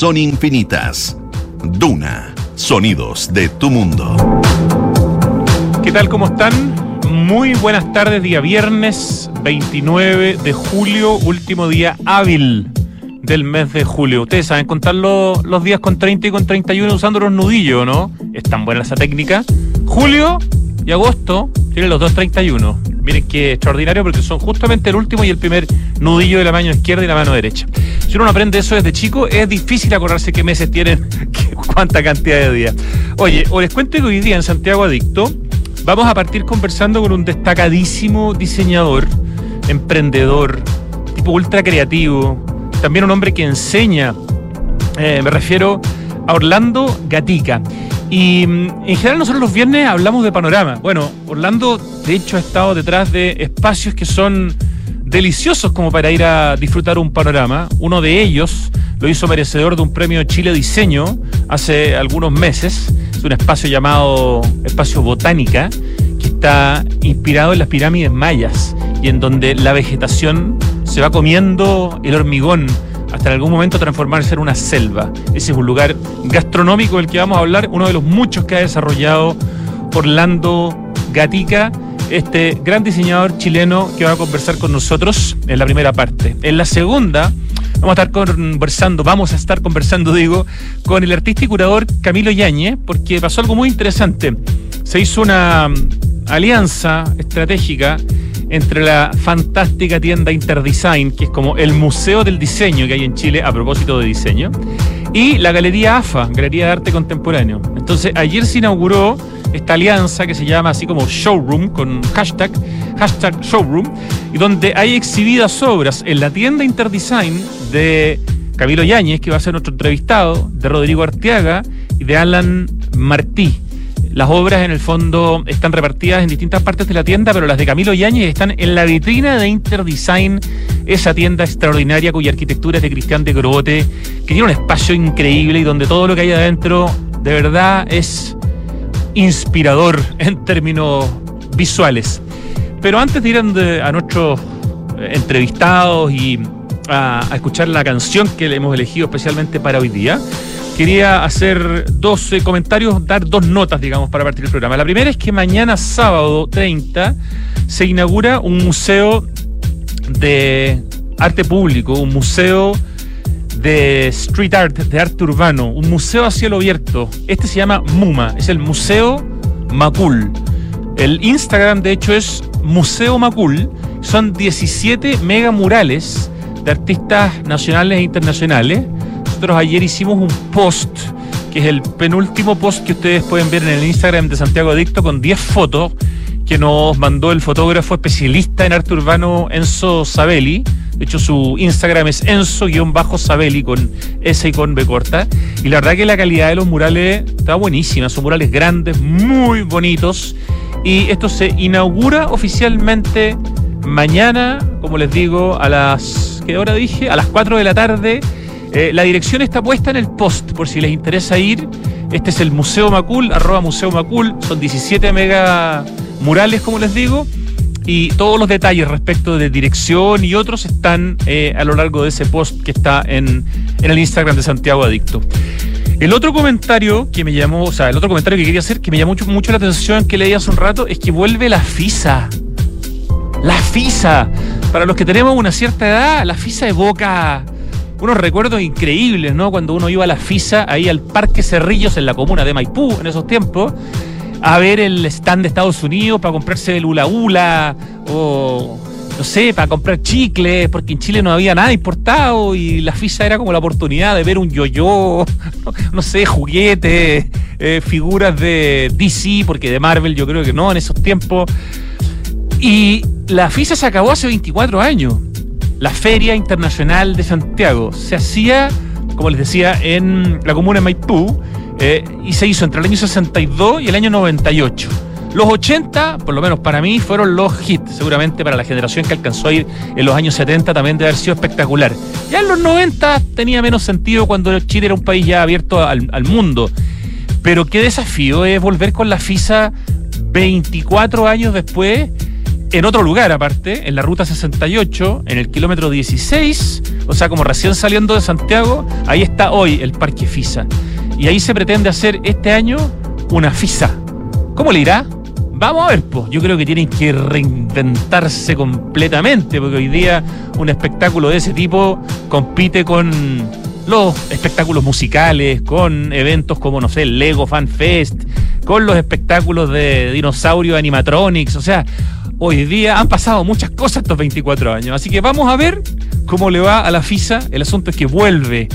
son infinitas. Duna, sonidos de tu mundo. ¿Qué tal? ¿Cómo están? Muy buenas tardes, día viernes 29 de julio, último día hábil del mes de julio. Ustedes saben contar los, los días con 30 y con 31 usando los nudillos, ¿no? Es tan buena esa técnica. Julio y agosto tienen los dos 31. Miren qué extraordinario porque son justamente el último y el primer nudillo de la mano izquierda y la mano derecha. Si uno no aprende eso desde chico, es difícil acordarse qué meses tienen, cuánta cantidad de días. Oye, os cuento que hoy día en Santiago Adicto vamos a partir conversando con un destacadísimo diseñador, emprendedor, tipo ultra creativo, también un hombre que enseña, eh, me refiero a Orlando Gatica. Y mm, en general nosotros los viernes hablamos de panorama. Bueno, Orlando de hecho ha estado detrás de espacios que son deliciosos como para ir a disfrutar un panorama. Uno de ellos lo hizo merecedor de un premio Chile Diseño hace algunos meses. Es un espacio llamado Espacio Botánica que está inspirado en las pirámides mayas y en donde la vegetación se va comiendo el hormigón hasta en algún momento transformarse en una selva. Ese es un lugar gastronómico del que vamos a hablar, uno de los muchos que ha desarrollado Orlando Gatica, este gran diseñador chileno que va a conversar con nosotros en la primera parte. En la segunda vamos a estar conversando, vamos a estar conversando, digo, con el artista y curador Camilo Yañez, porque pasó algo muy interesante. Se hizo una alianza estratégica entre la fantástica tienda Interdesign, que es como el museo del diseño que hay en Chile a propósito de diseño, y la Galería AFA, Galería de Arte Contemporáneo. Entonces, ayer se inauguró esta alianza que se llama así como Showroom, con hashtag, hashtag Showroom, y donde hay exhibidas obras en la tienda Interdesign de Camilo Yáñez, que va a ser nuestro entrevistado, de Rodrigo Arteaga y de Alan Martí. Las obras en el fondo están repartidas en distintas partes de la tienda, pero las de Camilo Yáñez están en la vitrina de Interdesign, esa tienda extraordinaria cuya arquitectura es de Cristian de Grote, que tiene un espacio increíble y donde todo lo que hay adentro de verdad es inspirador en términos visuales. Pero antes de ir a nuestros entrevistados y a escuchar la canción que le hemos elegido especialmente para hoy día, quería hacer dos eh, comentarios, dar dos notas, digamos, para partir el programa. La primera es que mañana sábado 30 se inaugura un museo de arte público, un museo de street art, de arte urbano, un museo a cielo abierto. Este se llama MUMA, es el Museo Macul. El Instagram, de hecho, es Museo Macul. Son 17 mega murales de artistas nacionales e internacionales nosotros ayer hicimos un post, que es el penúltimo post que ustedes pueden ver en el Instagram de Santiago Adicto, con 10 fotos que nos mandó el fotógrafo especialista en arte urbano Enzo Sabelli. De hecho, su Instagram es Enzo-Sabelli con S y con B corta. Y la verdad que la calidad de los murales está buenísima. Son murales grandes, muy bonitos. Y esto se inaugura oficialmente mañana, como les digo, a las. ¿Qué hora dije? A las 4 de la tarde eh, la dirección está puesta en el post, por si les interesa ir. Este es el Museo Macul, arroba Museo Macul. Son 17 mega murales, como les digo. Y todos los detalles respecto de dirección y otros están eh, a lo largo de ese post que está en, en el Instagram de Santiago Adicto. El otro comentario que me llamó, o sea, el otro comentario que quería hacer, que me llamó mucho, mucho la atención, que leí hace un rato, es que vuelve la FISA. La FISA. Para los que tenemos una cierta edad, la FISA evoca unos recuerdos increíbles, ¿no? Cuando uno iba a la FISA, ahí al Parque Cerrillos en la comuna de Maipú en esos tiempos, a ver el stand de Estados Unidos para comprarse el hula hula o no sé, para comprar chicles, porque en Chile no había nada importado y la FISA era como la oportunidad de ver un yo-yo, no, sé, juguetes, eh, figuras de DC, porque de Marvel yo creo que no en esos tiempos. Y la FISA se acabó hace 24 años la Feria Internacional de Santiago. Se hacía, como les decía, en la comuna de Maipú eh, y se hizo entre el año 62 y el año 98. Los 80, por lo menos para mí, fueron los hits. Seguramente para la generación que alcanzó a ir en los años 70 también debe haber sido espectacular. Ya en los 90 tenía menos sentido cuando Chile era un país ya abierto al, al mundo. Pero qué desafío es volver con la FISA 24 años después en otro lugar aparte, en la ruta 68, en el kilómetro 16, o sea, como recién saliendo de Santiago, ahí está hoy el Parque FISA. Y ahí se pretende hacer este año una FISA. ¿Cómo le irá? Vamos a ver, pues. Yo creo que tienen que reinventarse completamente, porque hoy día un espectáculo de ese tipo compite con los espectáculos musicales, con eventos como, no sé, el Lego Fan Fest, con los espectáculos de dinosaurio animatronics. O sea, hoy día han pasado muchas cosas estos 24 años. Así que vamos a ver cómo le va a la FISA. El asunto es que vuelve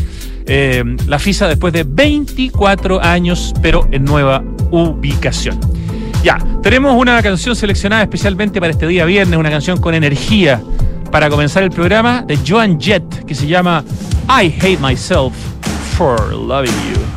eh, la FISA después de 24 años, pero en nueva ubicación. Ya, tenemos una canción seleccionada especialmente para este día viernes, una canción con energía para comenzar el programa de Joan Jett que se llama I Hate Myself for Loving You.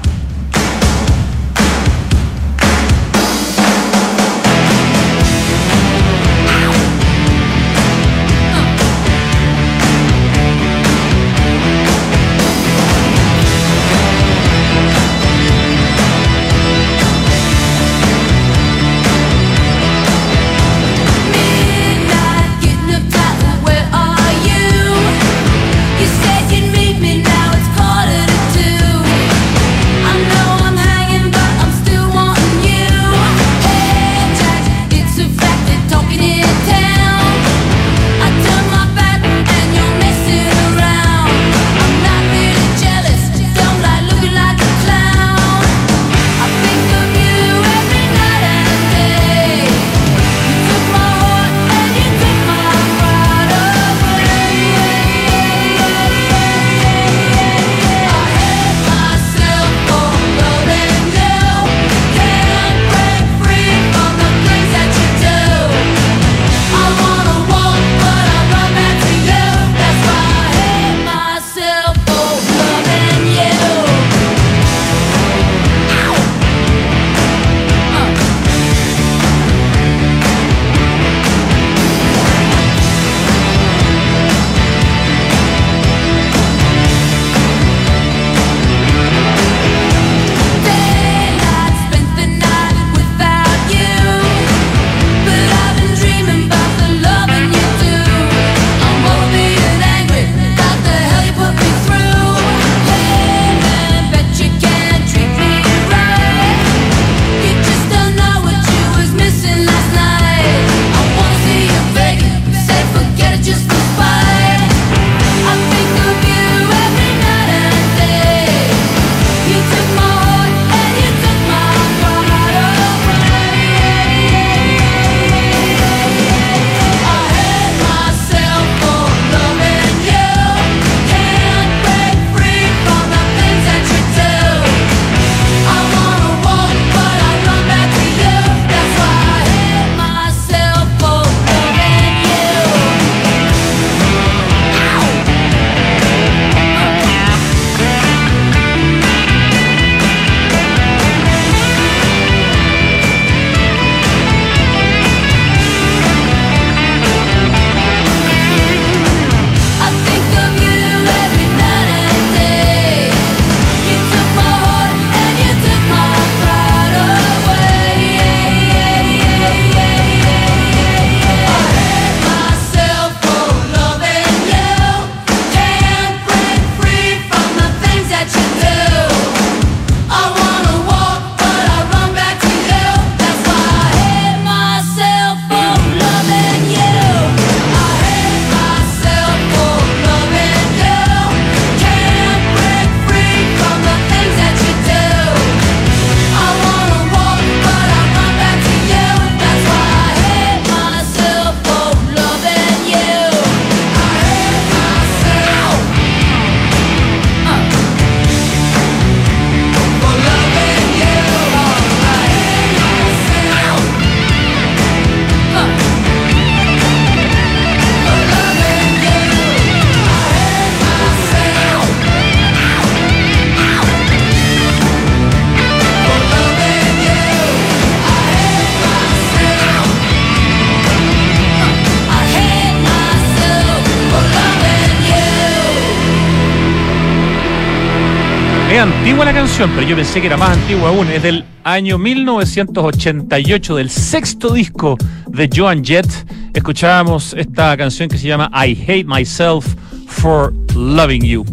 Antigua la canción, pero yo pensé que era más antigua aún. Es del año 1988, del sexto disco de Joan Jett. escuchábamos esta canción que se llama I Hate Myself for Loving You.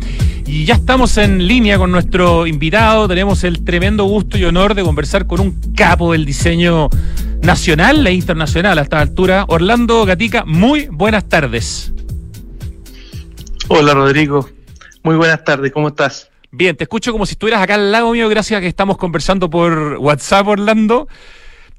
Y ya estamos en línea con nuestro invitado. Tenemos el tremendo gusto y honor de conversar con un capo del diseño nacional e internacional a esta altura. Orlando Gatica, muy buenas tardes. Hola Rodrigo, muy buenas tardes, ¿cómo estás? Bien, te escucho como si estuvieras acá al lado mío, gracias a que estamos conversando por WhatsApp, Orlando.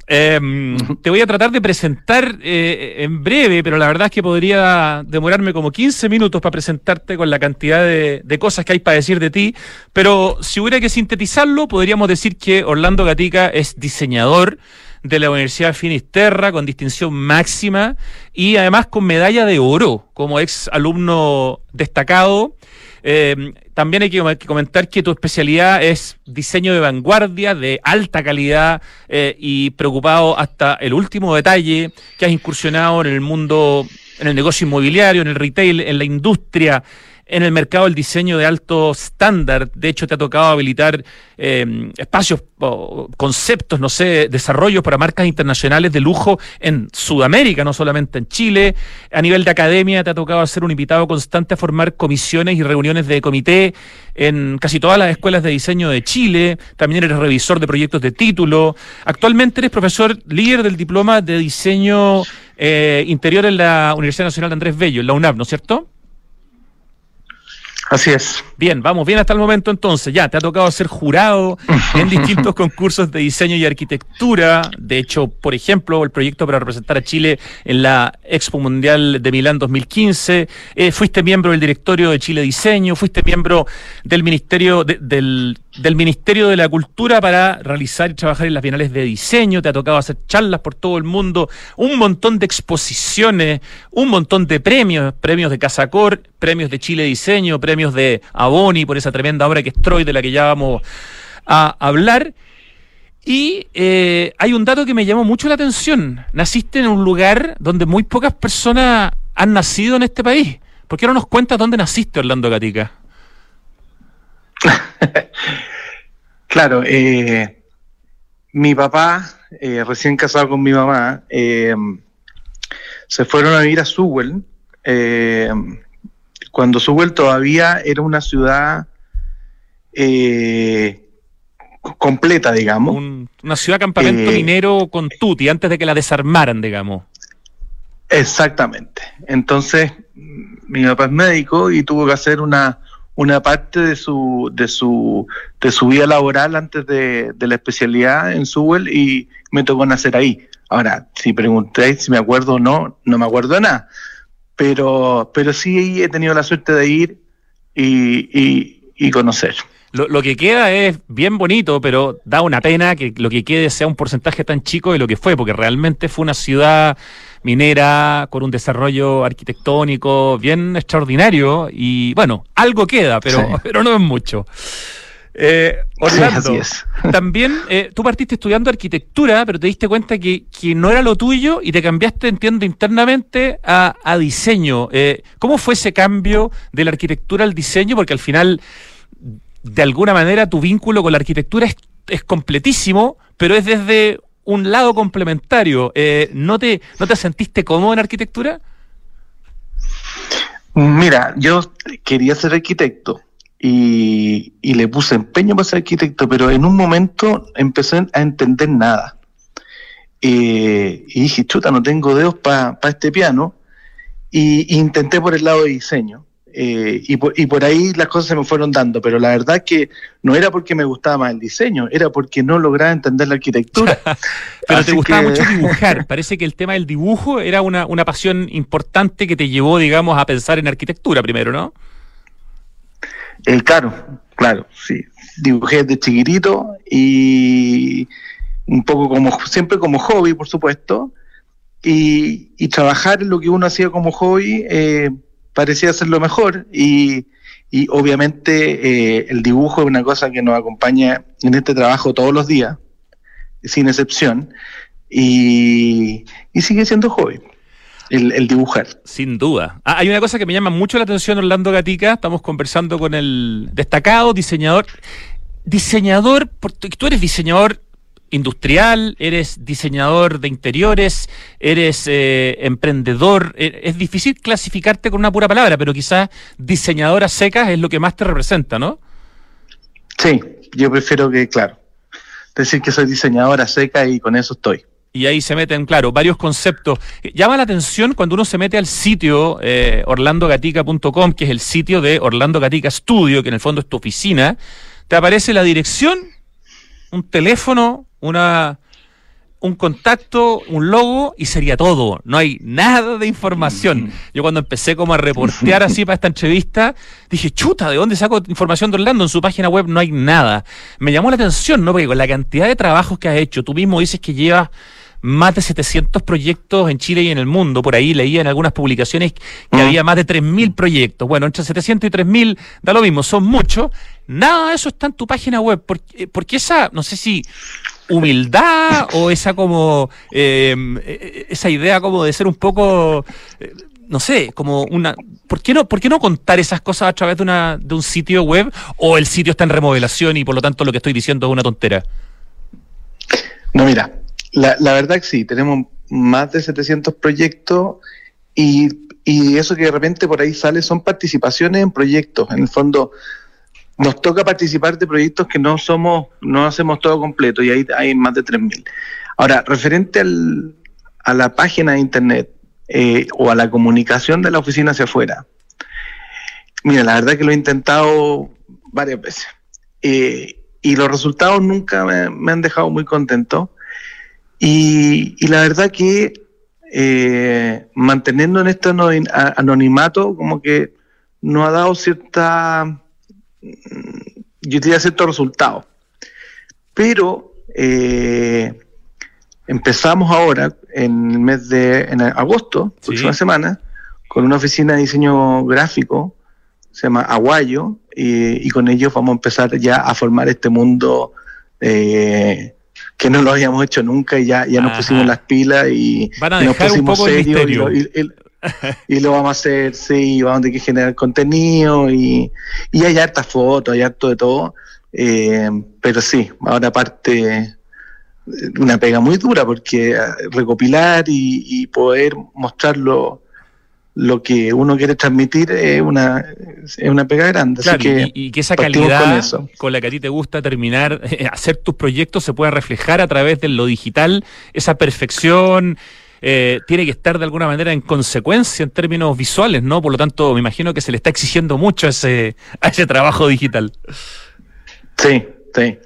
Em, te voy a tratar de presentar eh, en breve, pero la verdad es que podría demorarme como 15 minutos para presentarte con la cantidad de, de, cosas que hay para decir de ti. Pero si hubiera que sintetizarlo, podríamos decir que Orlando Gatica es diseñador de la Universidad Finisterra con distinción máxima y además con medalla de oro como ex alumno destacado. Eh, también hay que comentar que tu especialidad es diseño de vanguardia, de alta calidad eh, y preocupado hasta el último detalle, que has incursionado en el mundo, en el negocio inmobiliario, en el retail, en la industria en el mercado del diseño de alto estándar. De hecho, te ha tocado habilitar eh, espacios, conceptos, no sé, desarrollos para marcas internacionales de lujo en Sudamérica, no solamente en Chile. A nivel de academia, te ha tocado ser un invitado constante a formar comisiones y reuniones de comité en casi todas las escuelas de diseño de Chile. También eres revisor de proyectos de título. Actualmente eres profesor líder del diploma de diseño eh, interior en la Universidad Nacional de Andrés Bello, en la UNAP, ¿no es cierto? Así es. Bien, vamos bien hasta el momento entonces. Ya, te ha tocado ser jurado en distintos concursos de diseño y arquitectura. De hecho, por ejemplo, el proyecto para representar a Chile en la Expo Mundial de Milán 2015. Eh, fuiste miembro del directorio de Chile Diseño. Fuiste miembro del Ministerio del, del Ministerio de la Cultura para realizar y trabajar en las bienales de diseño. Te ha tocado hacer charlas por todo el mundo. Un montón de exposiciones, un montón de premios, premios de Casacor, premios de Chile Diseño, premios de Aboni por esa tremenda obra que es Troy, de la que ya vamos a hablar. Y eh, hay un dato que me llamó mucho la atención. Naciste en un lugar donde muy pocas personas han nacido en este país. ¿Por qué no nos cuentas dónde naciste, Orlando Gatica? claro, eh, mi papá, eh, recién casado con mi mamá, se fueron a vivir a Sewell cuando Sewell todavía era una ciudad eh, completa, digamos. una ciudad campamento eh, minero con tuti, antes de que la desarmaran, digamos. Exactamente. Entonces, mi papá es médico y tuvo que hacer una, una parte de su, de su, de su vida laboral antes de, de la especialidad en Sewell y me tocó nacer ahí. Ahora, si preguntáis si me acuerdo o no, no me acuerdo de nada pero, pero sí he tenido la suerte de ir y, y, conocer. Lo, lo, que queda es bien bonito, pero da una pena que lo que quede sea un porcentaje tan chico de lo que fue, porque realmente fue una ciudad minera con un desarrollo arquitectónico bien extraordinario y bueno, algo queda, pero, pero no es mucho. Eh, Orlando, también eh, tú partiste estudiando arquitectura, pero te diste cuenta que, que, no era lo tuyo y te cambiaste, entiendo, internamente a, a diseño. Eh, ¿Cómo fue ese cambio de la arquitectura al diseño? Porque al final, de alguna manera, tu vínculo con la arquitectura es, es completísimo, pero es desde un lado complementario. Eh, ¿no, te, ¿No te sentiste cómodo en arquitectura? Mira, yo quería ser arquitecto y, le puse empeño para ser arquitecto, pero en un momento empecé a entender nada. Eh, y dije, chuta, no tengo dedos para este piano. Y, intenté por el lado de diseño. Eh, y, por, y, por, ahí las cosas se me fueron dando, pero la verdad que no era porque me gustaba más el diseño, era porque no lograba entender la arquitectura. pero te gustaba mucho dibujar, parece que el tema del dibujo era una, una pasión importante que te llevó, digamos, a pensar en arquitectura primero, ¿no? El claro, claro, sí. Dibujé desde chiquitito y un poco como, siempre como hobby, por supuesto. Y, y trabajar en lo que uno hacía como hobby eh, parecía ser lo mejor. Y, y obviamente eh, el dibujo es una cosa que nos acompaña en este trabajo todos los días, sin excepción. Y, y sigue siendo hobby el, dibujar. Sin duda. Ah, hay una cosa que me llama mucho la atención, Orlando Gatica. Estamos conversando con el destacado diseñador. Diseñador, tú eres diseñador industrial, eres diseñador de interiores, eres eh, emprendedor. E, es difícil clasificarte con una pura palabra, pero quizás diseñadora secas es lo que más te representa, ¿no? Sí, yo prefiero que, claro, decir que soy diseñadora seca y con eso estoy. Y ahí se meten, claro, varios conceptos. Llama la atención cuando uno se mete al sitio eh, orlandogatica.com, que es el sitio de Orlando Gatica Studio, que en el fondo es tu oficina, te aparece la dirección, un teléfono, una, un contacto, un logo y sería todo. No hay nada de información. Yo cuando empecé como a reportear así para esta entrevista, dije, chuta, ¿de dónde saco información de Orlando? En su página web no hay nada. Me llamó la atención, ¿no? Porque con la cantidad de trabajos que has hecho, tú mismo dices que llevas más de 700 proyectos en Chile y en el mundo. Por ahí leía en algunas publicaciones que había más de 3.000 proyectos. Bueno, entre 700 y 3.000 da lo mismo, son muchos. Nada de eso está en tu página web. Porque, porque esa, no sé si humildad o esa como em, e, esa idea como de ser un poco eh, no sé, como una ¿por qué no por qué no contar esas cosas a través de una de un sitio web o el sitio está en remodelación y por lo tanto lo que estoy diciendo es una tontera? No, mira, la, la verdad que sí, tenemos más de 700 proyectos y, y eso que de repente por ahí sale son participaciones en proyectos, en el fondo nos toca participar de proyectos que no somos, no hacemos todo completo y ahí hay más de 3.000. Ahora, referente al, a la página de internet eh, o a la comunicación de la oficina hacia afuera, mira, la verdad que lo he intentado varias veces eh, y los resultados nunca me, han dejado muy contento y, y la verdad que eh, manteniendo en este anonimato como que nos ha dado cierta yo tenía ciertos resultados. Pero eh, empezamos ahora, en el mes de en agosto, próxima semana, con una oficina de diseño gráfico, se llama Aguayo, y, con ellos vamos a empezar ya a formar este mundo eh, que no lo habíamos hecho nunca y ya, ya nos pusimos las pilas y, nos pusimos serios y lo vamos a hacer, sí, vamos a tener que generar contenido y, y hay hartas fotos, hay harto de todo. Eh, pero sí, ahora aparte una pega muy dura porque eh, recopilar y, poder mostrarlo lo que uno quiere transmitir es una, es una pega grande. y, que esa calidad con, la que a ti te gusta terminar, hacer tus proyectos se pueda reflejar a través de lo digital, esa perfección, eh, tiene que estar de alguna manera en consecuencia en términos visuales, ¿no? Por lo tanto, me imagino que se le está exigiendo mucho a ese, a ese trabajo digital. Sí, sí.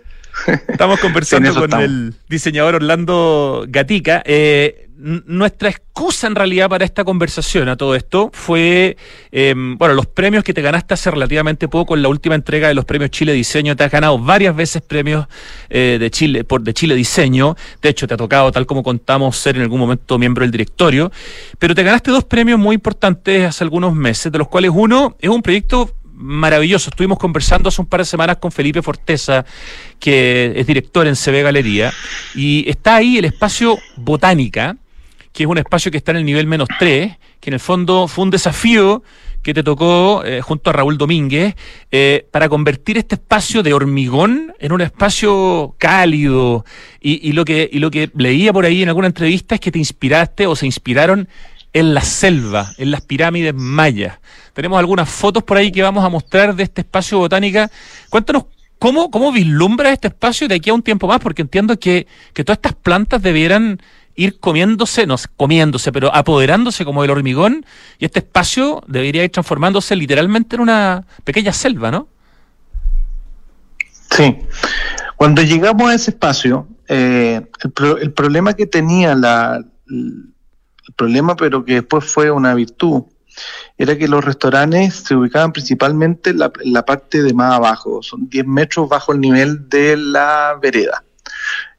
Estamos conversando con el diseñador Orlando Gatica. Eh, nuestra excusa en realidad para esta conversación a todo esto fue, em, bueno, los premios que te ganaste hace relativamente poco en la última entrega de los premios Chile Diseño. Te has ganado varias veces premios eh, de Chile por de Chile Diseño. De hecho, te ha tocado, tal como contamos, ser en algún momento miembro del directorio. Pero te ganaste dos premios muy importantes hace algunos meses, de los cuales uno es un proyecto maravilloso. Estuvimos conversando hace un par de semanas con Felipe Forteza, que es director en CB Galería, y está ahí el espacio Botánica, que es un espacio que está en el nivel menos 3, que en el fondo fue un desafío que te tocó eh, junto a Raúl Domínguez eh, para convertir este espacio de hormigón en un espacio cálido. Y, lo que, y lo que leía por ahí en alguna entrevista es que te inspiraste o se inspiraron en la selva, en las pirámides mayas. Tenemos algunas fotos por ahí que vamos a mostrar de este espacio botánica. Cuéntanos cómo, cómo vislumbra este espacio de aquí a un tiempo más, porque entiendo que, que todas estas plantas debieran ir comiéndose, no comiéndose, pero apoderándose como el hormigón, y este espacio debería ir transformándose literalmente en una pequeña selva, ¿no? Sí. Cuando llegamos a ese espacio, eh, el, problema que tenía la, el problema, pero que después fue una virtud, era que los restaurantes se ubicaban principalmente en la, en la parte de más abajo, son 10 metros bajo el nivel de la vereda.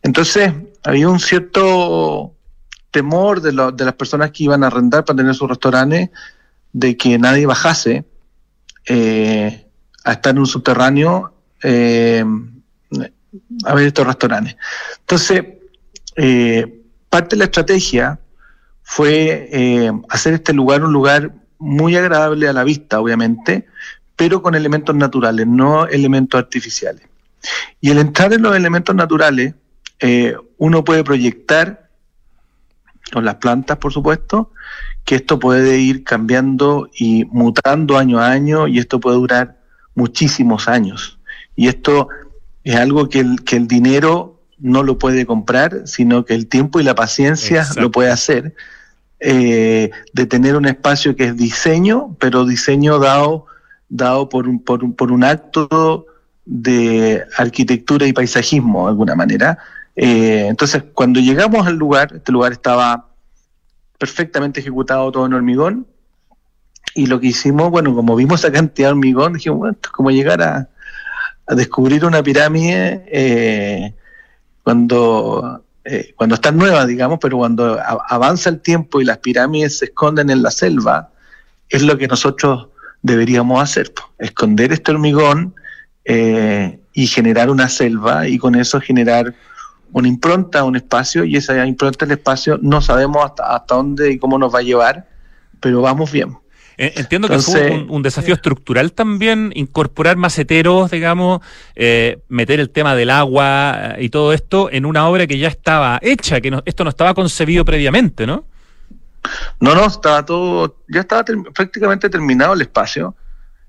Entonces, había un cierto temor de, de las personas que iban a arrendar para tener sus restaurantes de que nadie bajase eh, a estar en un subterráneo eh, a ver estos restaurantes. Entonces, eh, parte de la estrategia fue hacer este lugar un lugar muy agradable a la vista, obviamente, pero con elementos naturales, no elementos artificiales. Y el entrar en los elementos naturales eh, uno puede proyectar, con las plantas por supuesto, que esto puede ir cambiando y mutando año a año y esto puede durar muchísimos años. Y esto es algo que el, que el dinero no lo puede comprar, sino que el tiempo y la paciencia lo puede hacer. Eh, de tener un espacio que es diseño, pero diseño dado, dado por, un, por, un, por un acto de arquitectura y paisajismo, de alguna manera. Eh, entonces, cuando llegamos al lugar, este lugar estaba perfectamente ejecutado todo en hormigón, y lo que hicimos, bueno, como vimos esa cantidad de hormigón, dijimos, bueno, esto es como llegar a, descubrir una pirámide eh, cuando, eh, cuando está nueva, digamos, pero cuando avanza el tiempo y las pirámides se esconden en la selva, es lo que nosotros deberíamos hacer, esconder este hormigón y generar una selva y con eso generar una impronta, un espacio, y esa impronta, el espacio, no sabemos hasta, hasta dónde y cómo nos va a llevar, pero vamos bien. Eh, entiendo que fue un, desafío estructural también incorporar maceteros, digamos, eh, meter el tema del agua y todo esto en una obra que ya estaba hecha, que esto no estaba concebido previamente, ¿no? No, no, estaba todo, ya estaba prácticamente terminado el espacio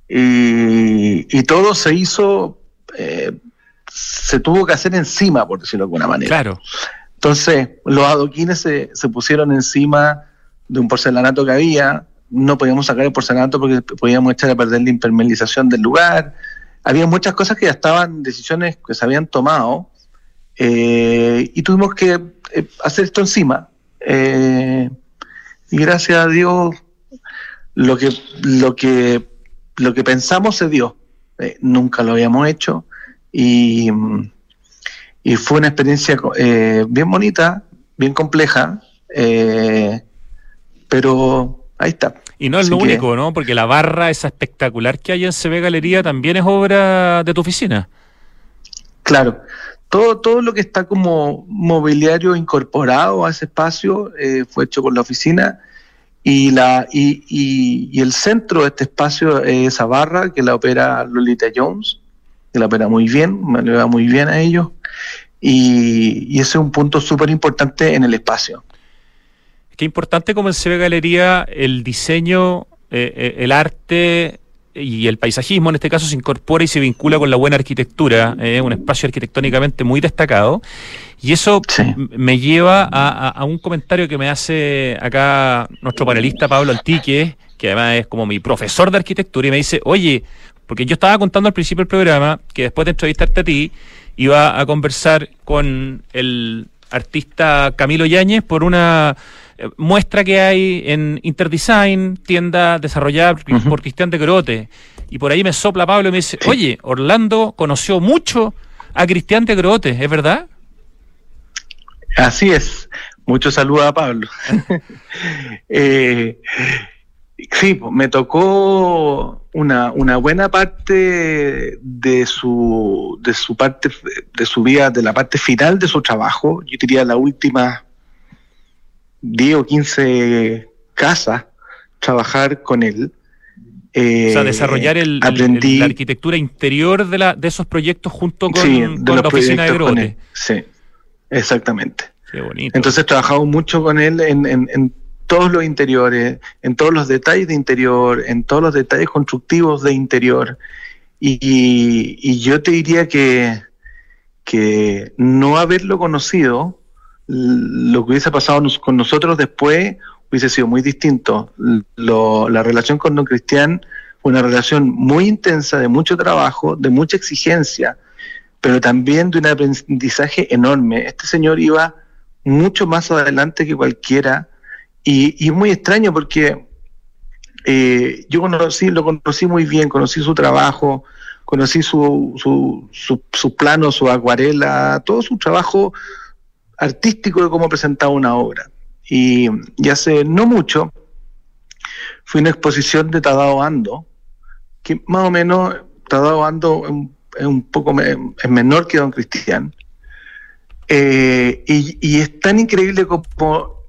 y, todo se hizo, eh, se tuvo que hacer encima, por decirlo de alguna manera. Claro. Entonces, los adoquines se, se pusieron encima de un porcelanato que había, no podíamos sacar el porcelanato porque podíamos echar a perder la impermeabilización del lugar. Había muchas cosas que ya estaban, decisiones que se habían tomado, eh, y tuvimos que eh, hacer esto encima. Eh, y gracias a Dios, lo que, lo que, lo que pensamos se dio. nunca lo habíamos hecho y, y fue una experiencia bien bonita, bien compleja, pero Ahí está. Y no es lo único, ¿no? Porque la barra esa espectacular que hay en CB Galería también es obra de tu oficina. Claro. Todo, todo lo que está como mobiliario incorporado a ese espacio eh, fue hecho por la oficina y, la, y, y, el centro de este espacio es esa barra que la opera Lolita Jones, la opera muy bien, me le va muy bien a ellos y, y ese es un punto súper importante en el espacio. Qué importante como en CB Galería el diseño, eh, eh, el arte y el paisajismo en este caso se incorpora y se vincula con la buena arquitectura, eh, un espacio arquitectónicamente muy destacado. Y eso me lleva a, un comentario que me hace acá nuestro panelista Pablo Antique, que además es como mi profesor de arquitectura, y me dice, oye, porque yo estaba contando al principio del programa que después de entrevistarte a ti, iba a conversar con el artista Camilo Yáñez por una muestra que hay en Interdesign, tienda desarrollada por Cristian de Grote. Y por ahí me sopla Pablo y me dice, oye, Orlando conoció mucho a Cristian de Grote, ¿es verdad? Así es. Mucho saludo a Pablo. eh, sí, me tocó una, una buena parte de su, de su parte, de su vida, de la parte final de su trabajo. Yo diría la última 10 o 15 casas, trabajar con él. Eh, o sea, desarrollar el, la arquitectura interior de, la, de esos proyectos junto con, la oficina de Grote. Sí, exactamente. Qué bonito. Entonces trabajamos mucho con él en, en, todos los interiores, en todos los detalles de interior, en todos los detalles constructivos de interior. Y, yo te diría que, que no haberlo conocido lo que hubiese pasado con nosotros después hubiese sido muy distinto. la relación con Don Cristian fue una relación muy intensa, de mucho trabajo, de mucha exigencia, pero también de un aprendizaje enorme. Este señor iba mucho más adelante que cualquiera y, es muy extraño porque eh, yo lo conocí muy bien, conocí su trabajo, conocí su, su, su, su plano, su acuarela, todo su trabajo artístico de cómo presentaba una obra. Y, hace no mucho fui a una exposición de Tadao Ando, que más o menos Tadao Ando es un, poco es menor que Don Cristian. Eh, y, es tan increíble como,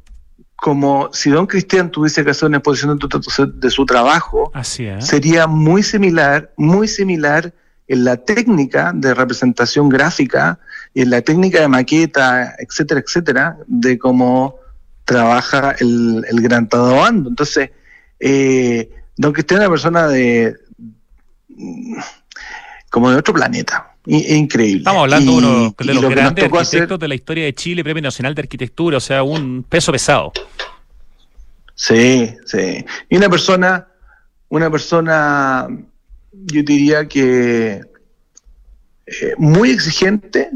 como si Don Cristian tuviese que hacer una exposición de, de su trabajo, Así sería muy similar, muy similar en la técnica de representación gráfica y en la técnica de maqueta, etcétera, etcétera, de cómo trabaja el, el gran Tadabando. Entonces, eh, Don Cristian es una persona de como de otro planeta. Increíble. Estamos hablando de, los grandes arquitectos de la historia de Chile, Premio Nacional de Arquitectura, o sea, un peso pesado. Sí, sí. Y una persona, una persona, yo diría que eh, muy exigente,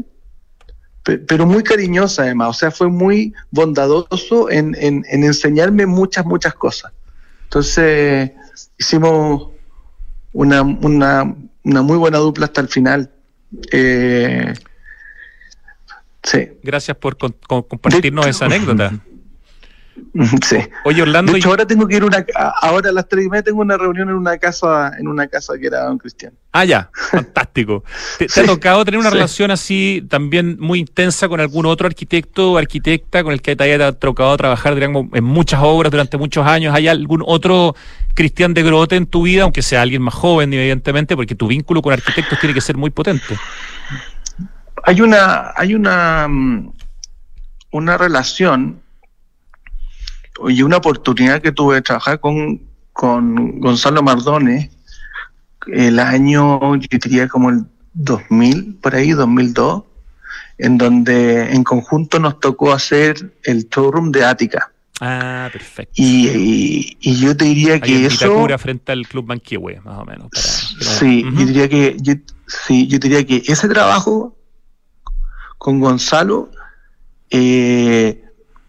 pero muy cariñosa además. O sea, fue muy bondadoso en, en, en enseñarme muchas, muchas cosas. Entonces, hicimos una, una, una muy buena dupla hasta el final. Eh, sí. Gracias por compartirnos esa anécdota. Sí. Oye, Orlando. De hecho, ahora tengo que ir una. Ahora a las tres y media tengo una reunión en una casa, en una casa que era Don Cristian. Ah, ya, fantástico. ¿Te, ha tocado tener una relación así también muy intensa con algún otro arquitecto o arquitecta con el que te haya tocado trabajar digamos, en muchas obras durante muchos años? ¿Hay algún otro Cristian de Grote en tu vida, aunque sea alguien más joven, evidentemente, porque tu vínculo con arquitectos tiene que ser muy potente? Hay una, hay una, mm, una relación y una oportunidad que tuve de trabajar con, con Gonzalo Mardones el año, yo diría como el 2000, por ahí, 2002, en donde en conjunto nos tocó hacer el showroom de Ática. Ah, perfecto. Y, y, yo te diría que eso... frente al Club Manquehue, más o menos. sí, yo diría que... Yo, sí, yo diría que ese trabajo con Gonzalo... Eh,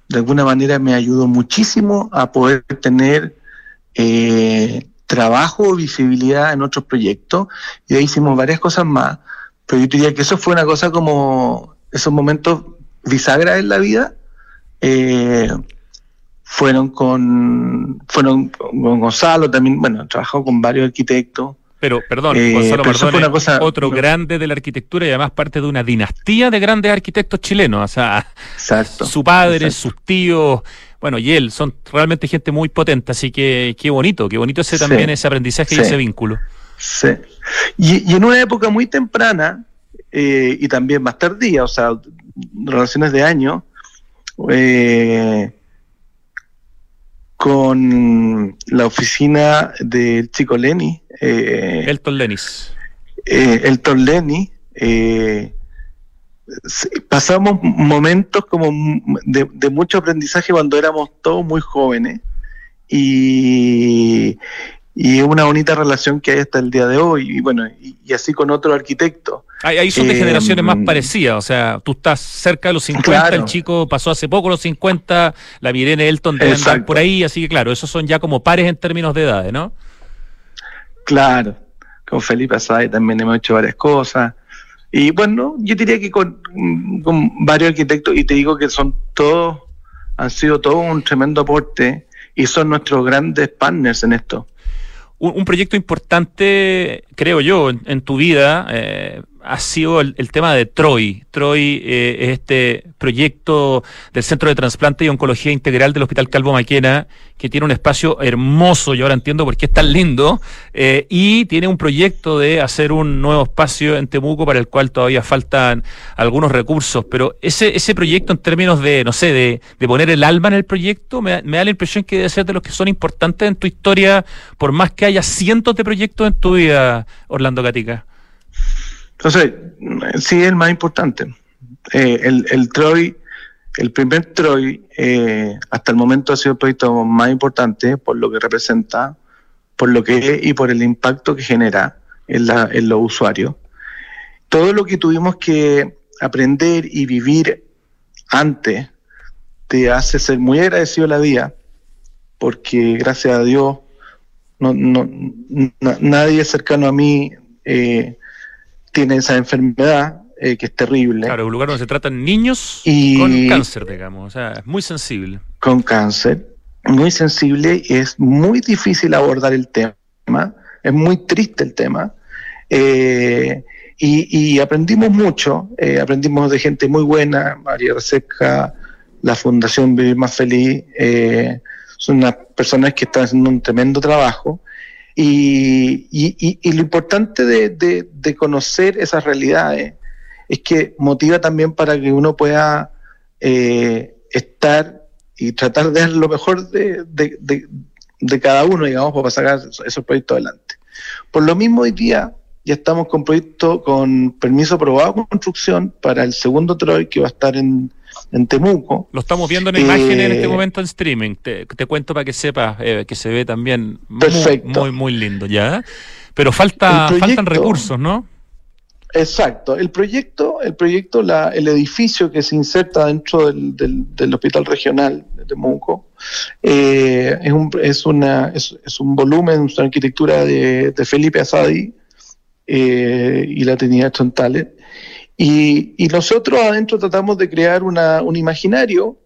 de alguna manera me ayudó muchísimo a poder tener eh, trabajo o visibilidad en otros proyectos y ahí hicimos varias cosas más, pero yo diría que eso fue una cosa como esos momentos bisagra en la vida eh, fueron con fueron con Gonzalo también, bueno, trabajado con varios arquitectos pero, perdón, eh, Gonzalo otro grande de la arquitectura y además parte de una dinastía de grandes arquitectos chilenos. O sea, su padre, sus tíos, bueno, y él, son realmente gente muy potente. Así que qué bonito, qué bonito ese también, ese aprendizaje y ese vínculo. Sí. Y, en una época muy temprana eh, y también más tardía, o sea, relaciones de año, eh, con la oficina del chico Lenny. Eh, Elton Lenis. Eh, Elton Lenny. Eh, pasamos momentos como de, mucho aprendizaje cuando éramos todos muy jóvenes y, y una bonita relación que hay hasta el día de hoy y bueno y, así con otro arquitecto. Ahí, son de eh, generaciones más parecidas, o sea, tú estás cerca de los 50, el chico pasó hace poco los 50, la Mirene Elton debe andar por ahí, así que claro, esos son ya como pares en términos de edades, ¿no? Claro, con Felipe Asay también hemos hecho varias cosas. Y bueno, yo diría que con, con varios arquitectos, y te digo que son todos, han sido todos un tremendo aporte y son nuestros grandes partners en esto un, proyecto importante, creo yo, en, tu vida eh, ha sido el, tema de Troy. Troy eh, es este proyecto del Centro de Trasplante y Oncología Integral del Hospital Calvo Maquena, que tiene un espacio hermoso, y ahora entiendo por qué es tan lindo, eh, y tiene un proyecto de hacer un nuevo espacio en Temuco para el cual todavía faltan algunos recursos. Pero ese, ese proyecto en términos de, no sé, de, de poner el alma en el proyecto, me, me da la impresión que debe ser de los que son importantes en tu historia, por más que haya cientos de proyectos en tu vida, Orlando Gatica. Entonces, sí es el más importante. Eh, el, el Troy, el primer Troy, eh, hasta el momento ha sido el proyecto más importante por lo que representa, por lo que es y por el impacto que genera en, los usuarios. Todo lo que tuvimos que aprender y vivir antes te hace ser muy agradecido la vida, porque gracias a Dios no, no, nadie cercano a mí eh, tiene esa enfermedad eh, que es terrible. Claro, un lugar donde se tratan niños con cáncer, digamos, o sea, es muy sensible. Con cáncer, muy sensible, y es muy difícil abordar el tema, es muy triste el tema. Eh, y, aprendimos mucho, eh, aprendimos de gente muy buena, María Reseca, la Fundación Vivir Más Feliz, son unas personas que están haciendo un tremendo trabajo Y, y, y, lo importante de, de, conocer esas realidades es que motiva también para que uno pueda eh, estar y tratar de dar lo mejor de, de, cada uno, digamos, para sacar esos proyectos adelante. Por lo mismo, hoy día ya estamos con proyecto con permiso aprobado de construcción para el segundo Troy que va a estar en, en Temuco. Lo estamos viendo en imagen en este eh, momento en streaming. Te, cuento para que sepas eh, que se ve también muy, muy, lindo, ¿ya? Pero falta, faltan recursos, ¿no? Exacto. El proyecto, el proyecto, la, el edificio que se inserta dentro del, del, hospital regional de Temuco eh, es, un, es, una, es, es, un volumen, una arquitectura de, de Felipe Asadi eh, y la Trinidad Chontales. Y, nosotros adentro tratamos de crear una, un imaginario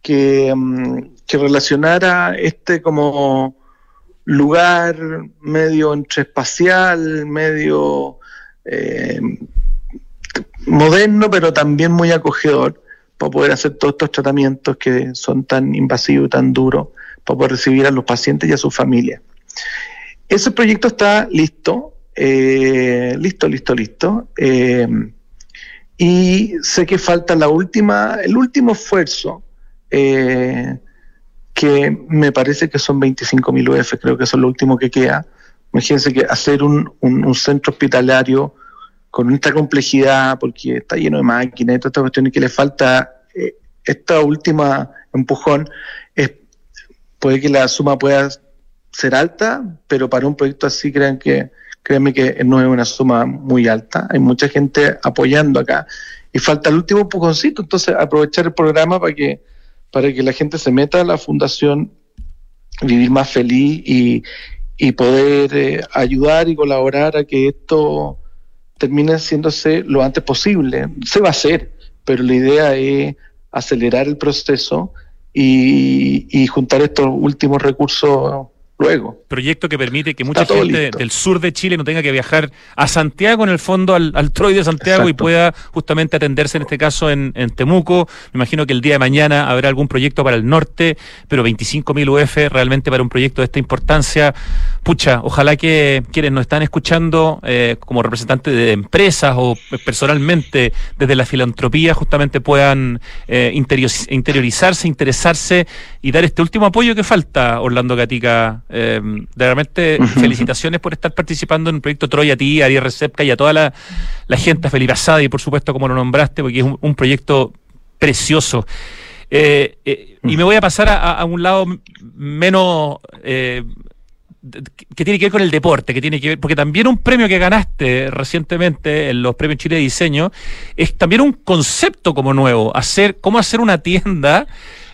que, mm, relacionara este como lugar medio entre espacial, medio eh, moderno, pero también muy acogedor para poder hacer todos estos tratamientos que son tan invasivos y tan duros para poder recibir a los pacientes y a sus familias. Ese proyecto está listo, eh, listo, listo, listo. Eh, y sé que falta la última, el último esfuerzo, que me parece que son 25.000 UF, creo que eso es lo último que queda, Imagínense que hacer un, un, centro hospitalario con esta complejidad, porque está lleno de máquinas y todas estas cuestiones que le falta eh, esta última empujón, es, puede que la suma pueda ser alta, pero para un proyecto así crean que, créanme que no es una suma muy alta. Hay mucha gente apoyando acá y falta el último empujoncito, entonces aprovechar el programa para que, para que la gente se meta a la fundación vivir más feliz y, y poder eh, ayudar y colaborar a que esto termine haciéndose lo antes posible. Se va a hacer, pero la idea es acelerar el proceso y, y juntar estos últimos recursos luego. Proyecto que permite que mucha gente del sur de Chile no tenga que viajar a Santiago, en el fondo, al, al Troy de Santiago y pueda justamente atenderse en este caso en, Temuco. Me imagino que el día de mañana habrá algún proyecto para el norte, pero 25.000 UF realmente para un proyecto de esta importancia. Pucha, ojalá que quienes nos están escuchando eh, como representantes de empresas o personalmente desde la filantropía justamente puedan eh, interiorizarse, interesarse y dar este último apoyo que falta, Orlando Gatica eh, realmente felicitaciones por estar participando en el proyecto Troya a ti, a Ariel Recepca y a toda la, gente, a Felipe Asada y por supuesto como lo nombraste, porque es un, proyecto precioso. Eh, eh, y me voy a pasar a, un lado menos eh, que tiene que ver con el deporte, que tiene que ver, porque también un premio que ganaste recientemente en los premios Chile de Diseño es también un concepto como nuevo, hacer, cómo hacer una tienda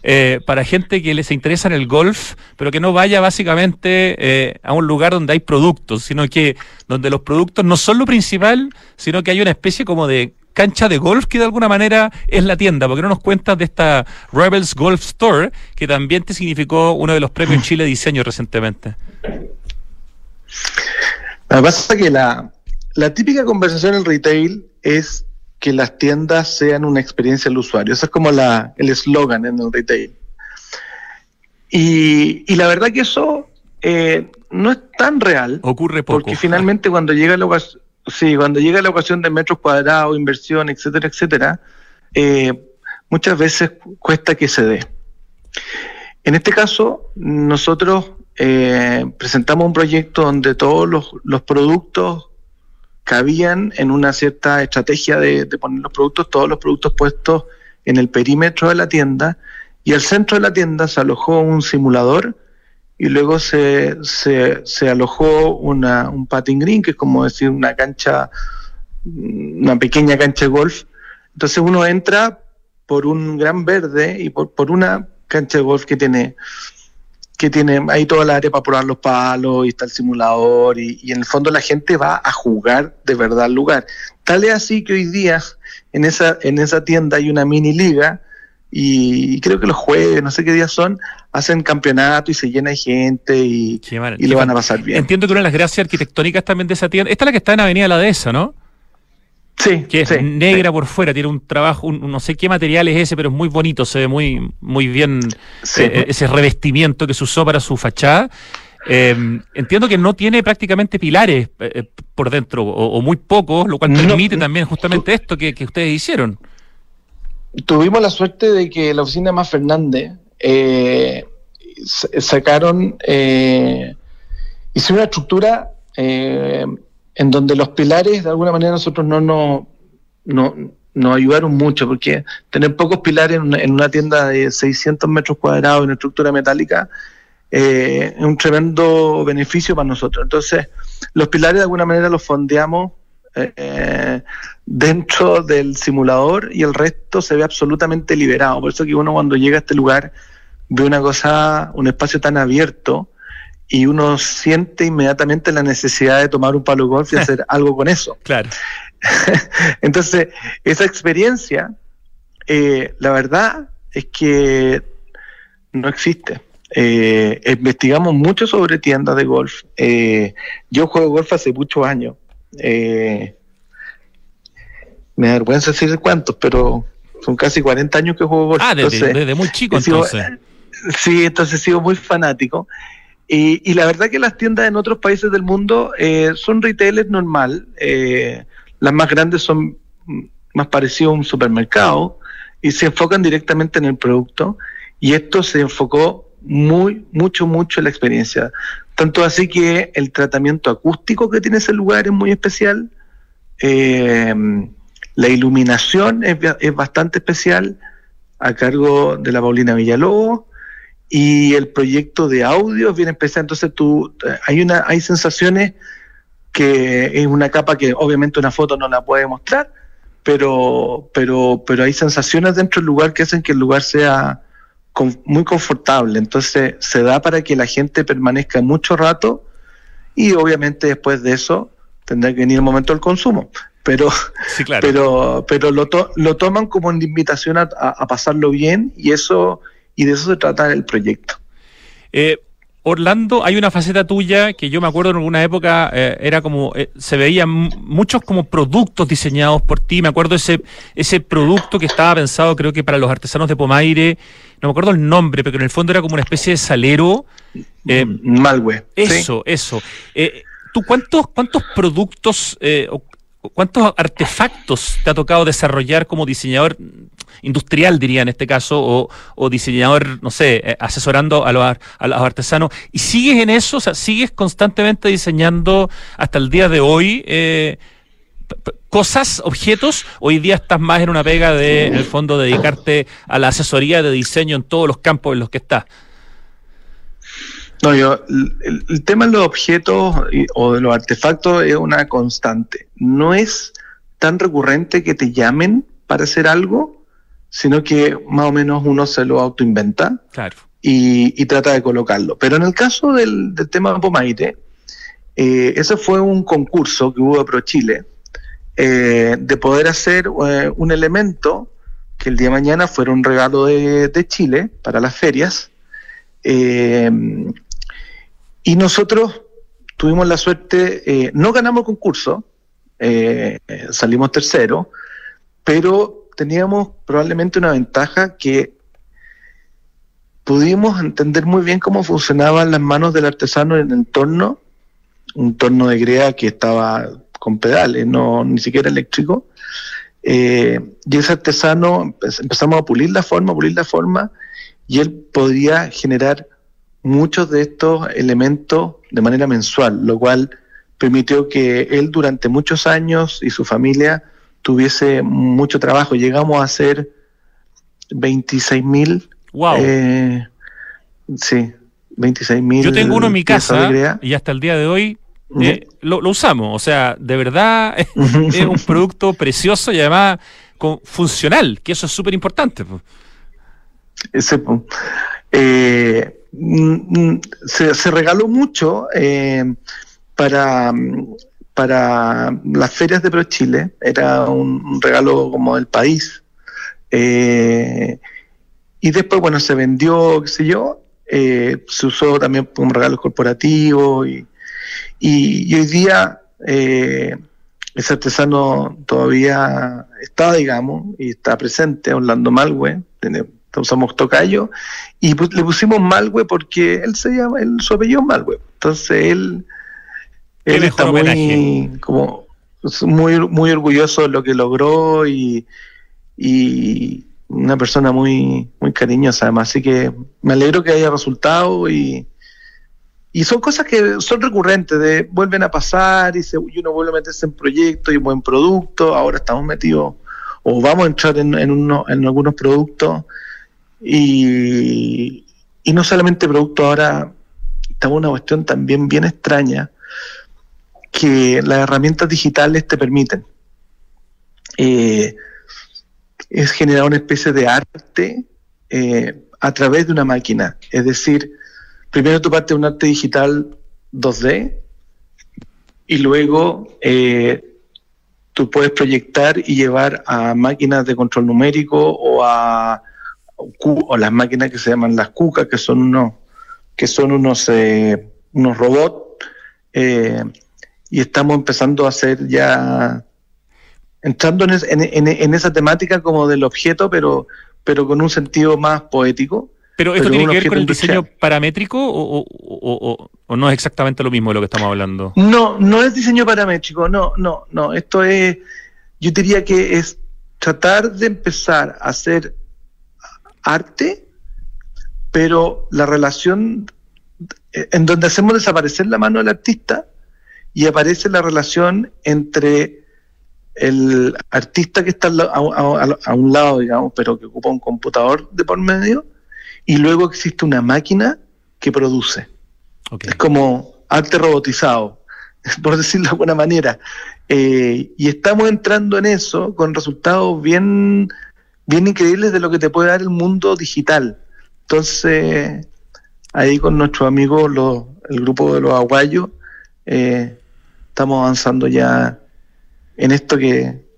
eh, para gente que les interesa en el golf, pero que no vaya básicamente eh, a un lugar donde hay productos, sino que donde los productos no son lo principal, sino que hay una especie como de cancha de golf que de alguna manera es la tienda, porque no nos cuentas de esta Rebels Golf Store, que también te significó uno de los premios Chile de diseño recientemente. Lo que pasa es que la típica conversación en retail es que las tiendas sean una experiencia del usuario. Eso es como la, el eslogan en el retail. Y, y la verdad que eso eh, no es tan real. Ocurre poco. Porque finalmente cuando llega la ocasión, sí, cuando llega la ocasión de metros cuadrados, inversión, etcétera, etcétera, eh, muchas veces cuesta que se dé. En este caso, nosotros eh, presentamos un proyecto donde todos los, los productos cabían en una cierta estrategia de, poner los productos, todos los productos puestos en el perímetro de la tienda, y al centro de la tienda se alojó un simulador y luego se, se, alojó una, un patin green, que es como decir una cancha, una pequeña cancha de golf. Entonces uno entra por un gran verde y por, por una cancha de golf que tiene que tiene ahí toda la área para probar los palos y está el simulador y, en el fondo la gente va a jugar de verdad al lugar. Tal es así que hoy día en esa, en esa tienda hay una mini liga y creo que los jueves, no sé qué días son, hacen campeonato y se llena de gente y, y lo van a pasar bien. Entiendo que una de las gracias arquitectónicas también de esa tienda, esta es la que está en Avenida La Dehesa, ¿no? Sí, que es negra por fuera, tiene un trabajo, no sé qué material es ese, pero es muy bonito, se ve muy, muy bien eh, ese revestimiento que se usó para su fachada. Eh, entiendo que no tiene prácticamente pilares eh, por dentro, o, muy pocos, lo cual permite también justamente esto que, ustedes hicieron. Tuvimos la suerte de que la oficina más Fernández eh, sacaron, eh, hicieron una estructura en donde los pilares, de alguna manera, nosotros no, no, no nos ayudaron mucho, porque tener pocos pilares en una, tienda de 600 metros cuadrados en estructura metálica eh, es un tremendo beneficio para nosotros. Entonces, los pilares de alguna manera los fondeamos eh, dentro del simulador y el resto se ve absolutamente liberado. Por eso que uno cuando llega a este lugar ve una cosa, un espacio tan abierto y uno siente inmediatamente la necesidad de tomar un palo de golf y hacer algo con eso. Claro. Entonces, esa experiencia, eh, la verdad es que no existe. Eh, investigamos mucho sobre tiendas de golf. Eh, yo juego golf hace muchos años. me da vergüenza decir cuántos, pero son casi 40 años que juego golf. Ah, desde, muy chico entonces. sí, entonces he sido muy fanático. Y, la verdad que las tiendas en otros países del mundo son retailers normal. Las más grandes son más parecidas a un supermercado y se enfocan directamente en el producto y esto se enfocó muy, mucho, mucho en la experiencia. Tanto así que el tratamiento acústico que tiene ese lugar es muy especial, eh, la iluminación es, es, bastante especial a cargo de la Paulina Villalobos y el proyecto de audio bien especial. Entonces tú, hay, una, hay sensaciones que es una capa que obviamente una foto no la puede mostrar, pero, pero, pero hay sensaciones dentro del lugar que hacen que el lugar sea muy confortable. Entonces se da para que la gente permanezca mucho rato y obviamente después de eso tendrá que venir el momento del consumo. Pero, pero, pero lo, lo toman como una invitación a, a, pasarlo bien y eso y de eso se trata el proyecto. Eh, Orlando, hay una faceta tuya que yo me acuerdo en alguna época eh, era como eh, se veían muchos como productos diseñados por ti. Me acuerdo ese ese producto que estaba pensado, creo que para los artesanos de Pomaire, no me acuerdo el nombre, pero en el fondo era como una especie de salero. Eh, Malwe. Eso, eso. Eh, ¿Tú cuántos cuántos productos cuántos artefactos te ha tocado desarrollar como diseñador? industrial, diría en este caso, o, diseñador, no sé, eh, asesorando a los, a los, artesanos. ¿Y sigues en eso? O sea, ¿sigues constantemente diseñando hasta el día de hoy? Eh, cosas, objetos, hoy día estás más en una pega de, en el fondo, dedicarte a la asesoría de diseño en todos los campos en los que estás. No, yo, el, tema de los objetos o de los artefactos es una constante. No es tan recurrente que te llamen para hacer algo, sino que más o menos uno se lo autoinventa y, trata de colocarlo. Pero en el caso del, tema de Pomaire, eh, ese fue un concurso que hubo de ProChile eh, de poder hacer eh, un elemento que el día de mañana fuera un regalo de, Chile para las ferias. Eh, y nosotros tuvimos la suerte, no ganamos concurso, salimos tercero, pero teníamos probablemente una ventaja que pudimos entender muy bien cómo funcionaban las manos del artesano en el torno, un torno de grea que estaba con pedales, no ni siquiera eléctrico. Eh, y ese artesano empezamos a pulir la forma, pulir la forma, y él podía generar muchos de estos elementos de manera mensual, lo cual permitió que él durante muchos años y su familia tuviese mucho trabajo. Llegamos a hacer 26 mil. Wow. Eh, sí, 26 mil. Yo tengo uno en mi casa y hasta el día de hoy eh, lo, usamos. O sea, de verdad es un producto precioso y además funcional, que eso es súper importante. Eh, mm, mm, se, regaló mucho para para las ferias de Pro Chile, era un regalo como del país. Eh, y después, bueno, se vendió, qué sé yo, eh, se usó también como regalo corporativo y, y, hoy día eh, ese artesano todavía está, digamos, y está presente, Orlando Malwe, tiene usamos Tocayo, y le pusimos Malwe porque él se llama, él, su apellido es Malwe. Entonces él, él está muy, como, muy, muy orgulloso de lo que logró y, y una persona muy, muy cariñosa además. Así que me alegro que haya resultado y, y son cosas que son recurrentes, de vuelven a pasar y, se, uno vuelve a meterse en proyectos y en buen producto. Ahora estamos metidos o vamos a entrar en, en, uno, en algunos productos y, y no solamente productos, ahora estamos en una cuestión también bien extraña que las herramientas digitales te permiten. Eh, es generar una especie de arte eh, a través de una máquina. Es decir, primero tú partes un arte digital 2D y luego eh, tú puedes proyectar y llevar a máquinas de control numérico o a o las máquinas que se llaman las cucas, que son unos que son unos eh, unos robots y estamos empezando a hacer ya entrando en, esa temática como del objeto, pero, pero con un sentido más poético. ¿Pero esto tiene que ver con el diseño paramétrico o, no es exactamente lo mismo de lo que estamos hablando? No, no es diseño paramétrico, no, no, no. Esto es, yo diría que es tratar de empezar a hacer arte, pero la relación en donde hacemos desaparecer la mano del artista y aparece la relación entre el artista que está a, un lado, digamos, pero que ocupa un computador de por medio, y luego existe una máquina que produce. Es como arte robotizado, por decirlo de alguna manera. Eh, y estamos entrando en eso con resultados bien, bien increíbles de lo que te puede dar el mundo digital. Entonces, ahí con nuestros amigos, el grupo de los aguayos, eh, estamos avanzando ya en esto que,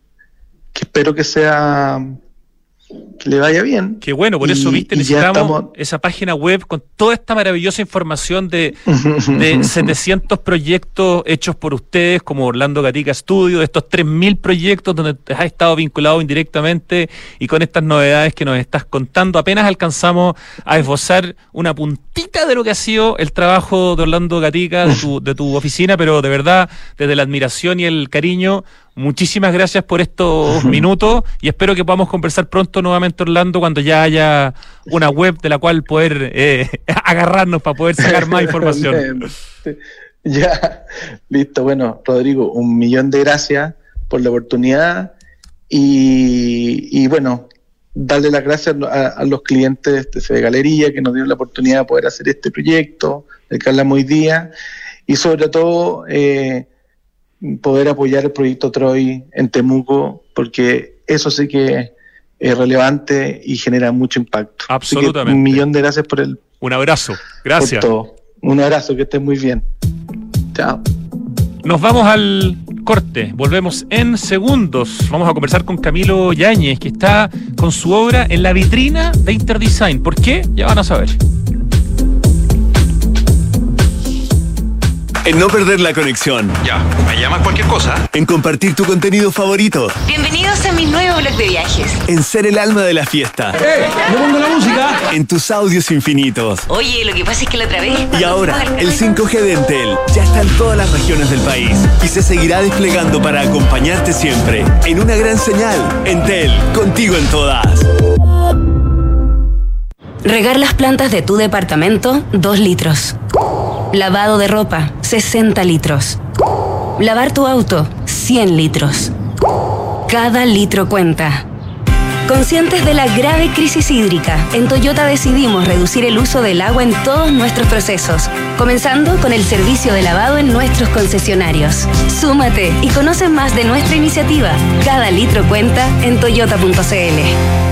espero que sea que le vaya bien. Qué bueno, por eso, viste, necesitamos esa página web con toda esta maravillosa información de, de 700 proyectos hechos por ustedes, como Orlando Gatica Studio, de estos 3.000 proyectos donde has estado vinculado indirectamente y con estas novedades que nos estás contando. Apenas alcanzamos a esbozar una puntita de lo que ha sido el trabajo de Orlando Gatica, de tu, de tu oficina, pero de verdad, desde la admiración y el cariño, Muchísimas gracias por estos minutos y espero que podamos conversar pronto nuevamente, Orlando, cuando ya haya una web de la cual poder eh, agarrarnos para poder sacar más información. ya, listo. Bueno, Rodrigo, un millón de gracias por la oportunidad y, bueno, darle las gracias a, los clientes de Galería que nos dieron la oportunidad de poder hacer este proyecto, del que hablamos hoy día y sobre todo... Eh, poder apoyar el proyecto Troy en Temuco, porque eso sí que es relevante y genera mucho impacto. Absolutamente. un millón de gracias por el. Un abrazo. Gracias. Un abrazo, que estés muy bien. Chao. Nos vamos al corte, volvemos en segundos. Vamos a conversar con Camilo Yáñez, que está con su obra en la vitrina de Interdesign. ¿Por qué? Ya van a saber. En no perder la conexión. Ya, me llamas cualquier cosa. En compartir tu contenido favorito. Bienvenidos a mi nuevo blog de viajes. En ser el alma de la fiesta. ¡Eh! ¡No pongo la música! En tus audios infinitos. Oye, lo que pasa es que la otra vez. Y ahora, el 5G de Entel ya está en todas las regiones del país y se seguirá desplegando para acompañarte siempre. En una gran señal. Entel, contigo en todas. Regar las plantas de tu departamento, 2 litros. Lavado de ropa, 60 litros. Lavar tu auto, 100 litros. Cada litro cuenta. Conscientes de la grave crisis hídrica, en Toyota decidimos reducir el uso del agua en todos nuestros procesos, comenzando con el servicio de lavado en nuestros concesionarios. Súmate y conoce más de nuestra iniciativa. Cada litro cuenta en toyota.cl.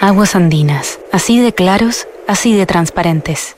Aguas andinas, así de claros, así de transparentes.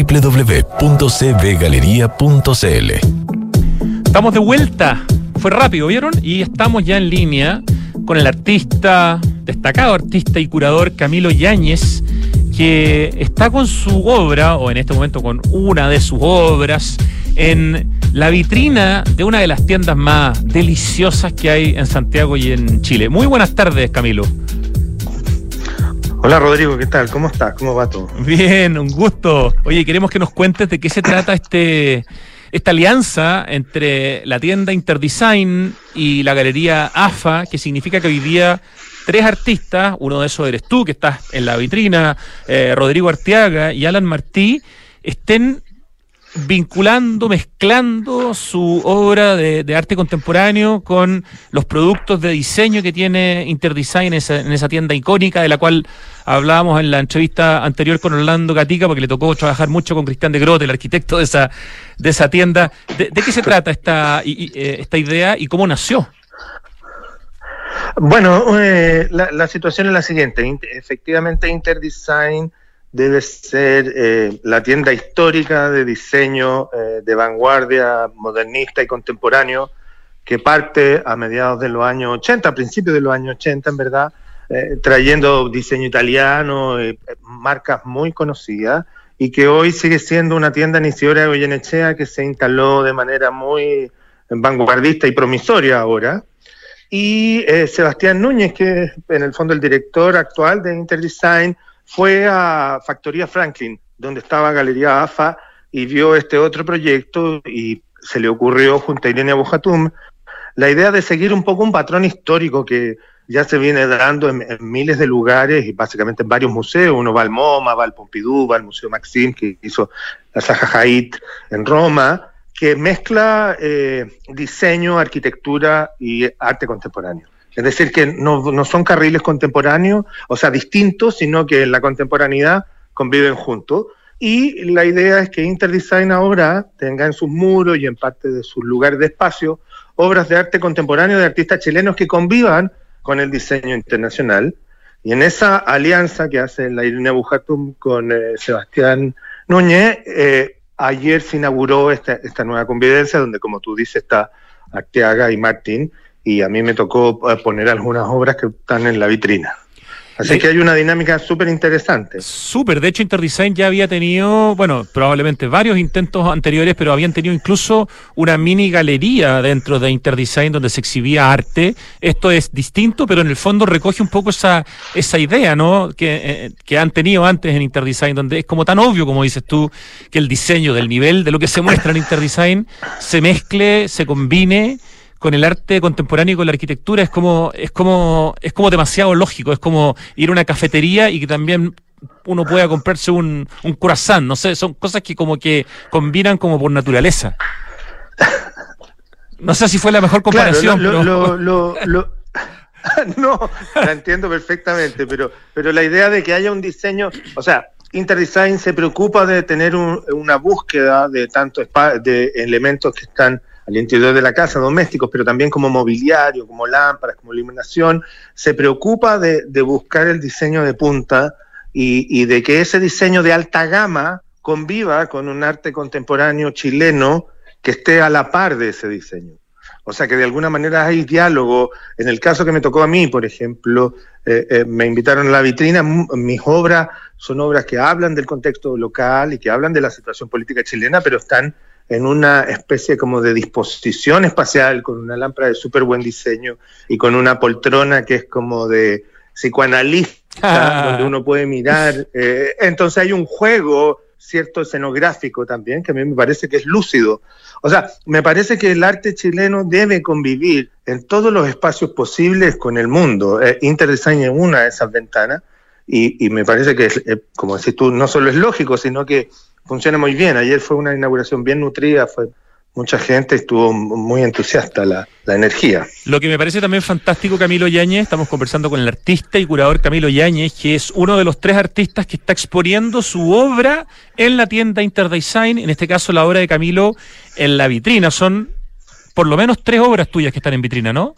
www.cbgalería.cl. Estamos de vuelta. Fue rápido, ¿vieron? Y estamos ya en línea con el artista, destacado artista y curador Camilo Yáñez, que está con su obra, o en este momento con una de sus obras, en la vitrina de una de las tiendas más deliciosas que hay en Santiago y en Chile. Muy buenas tardes, Camilo. Hola Rodrigo, ¿qué tal? ¿Cómo estás? ¿Cómo va todo? Bien, un gusto. Oye, queremos que nos cuentes de qué se trata este esta alianza entre la tienda Interdesign y la galería AFA, que significa que hoy día tres artistas, uno de esos eres tú, que estás en la vitrina, eh, Rodrigo Arteaga y Alan Martí, estén vinculando, mezclando su obra de, arte contemporáneo con los productos de diseño que tiene Interdesign en esa, en esa, tienda icónica de la cual hablábamos en la entrevista anterior con Orlando Gatica, porque le tocó trabajar mucho con Cristian de Grote, el arquitecto de esa, de esa tienda. ¿De, qué se trata esta, eh, esta idea y cómo nació? Bueno, eh, la, la situación es la siguiente. Efectivamente, Interdesign debe ser eh, la tienda histórica de diseño eh, de vanguardia, modernista y contemporáneo, que parte a mediados de los años 80, a principios de los años 80, en verdad, eh, trayendo diseño italiano, marcas muy conocidas, y que hoy sigue siendo una tienda en Isidora de Goyenechea que se instaló de manera muy vanguardista y promisoria ahora. Y Sebastián Núñez, que es en el fondo el director actual de Interdesign, fue a Factoría Franklin, donde estaba Galería AFA, y vio este otro proyecto y se le ocurrió junto a Irene Bojatum la idea de seguir un poco un patrón histórico que ya se viene dando en, miles de lugares y básicamente en varios museos. Uno va al MoMA, va al Pompidou, va al Museo Maxim, que hizo la Zaha en Roma, que mezcla eh, diseño, arquitectura y arte contemporáneo. Es decir, que no, son carriles contemporáneos, o sea, distintos, sino que en la contemporaneidad conviven juntos. Y la idea es que Interdesign ahora tenga en sus muros y en parte de sus lugares de espacio obras de arte contemporáneo de artistas chilenos que convivan con el diseño internacional. Y en esa alianza que hace la Irina Bujatum con eh, Sebastián Núñez, eh, ayer se inauguró esta, esta nueva convivencia donde, como tú dices, está Arteaga y Martín, y a mí me tocó eh, poner algunas obras que están en la vitrina. Así que hay una dinámica súper interesante. Súper, de hecho Interdesign ya había tenido, bueno, probablemente varios intentos anteriores, pero habían tenido incluso una mini galería dentro de Interdesign donde se exhibía arte. Esto es distinto, pero en el fondo recoge un poco esa, esa idea, ¿no? Que, eh, que han tenido antes en Interdesign, donde es como tan obvio, como dices tú, que el diseño del nivel de lo que se muestra en Interdesign se mezcle, se combine con el arte contemporáneo y con la arquitectura es como, es como, es como demasiado lógico, es como ir a una cafetería y que también uno pueda comprarse un, un croissant, no sé, son cosas que como que combinan como por naturaleza. No sé si fue la mejor comparación, lo, no, la entiendo perfectamente, pero, pero la idea de que haya un diseño, o sea, Interdesign se preocupa de tener una búsqueda de tanto de elementos que están al interior de la casa, domésticos, pero también como mobiliario, como lámparas, como iluminación, se preocupa de, buscar el diseño de punta y, de que ese diseño de alta gama conviva con un arte contemporáneo chileno que esté a la par de ese diseño. O sea que de alguna manera hay diálogo. En el caso que me tocó a mí, por ejemplo, eh, eh, me invitaron a la vitrina, mis obras son obras que hablan del contexto local y que hablan de la situación política chilena, pero están en una especie como de disposición espacial, con una lámpara de súper buen diseño y con una poltrona que es como de psicoanalista, donde uno puede mirar. Eh, entonces hay un juego cierto escenográfico también, que a mí me parece que es lúcido. O sea, me parece que el arte chileno debe convivir en todos los espacios posibles con el mundo. Eh, Interdesign es una de esas ventanas y, me parece que, eh, como decís tú, no solo es lógico, sino que funciona muy bien. Ayer fue una inauguración bien nutrida, fue mucha gente estuvo muy entusiasta la, la, energía. Lo que me parece también fantástico, Camilo Yáñez, estamos conversando con el artista y curador Camilo Yáñez, que es uno de los tres artistas que está exponiendo su obra en la tienda Interdesign, en este caso la obra de Camilo en la vitrina. Son por lo menos tres obras tuyas que están en vitrina, ¿no?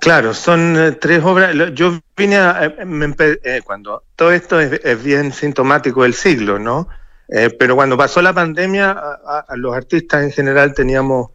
Claro, son eh, tres obras. Yo vine a, eh, eh, cuando todo esto es bien sintomático del siglo, ¿no? Eh, pero cuando pasó la pandemia, a, los artistas en general teníamos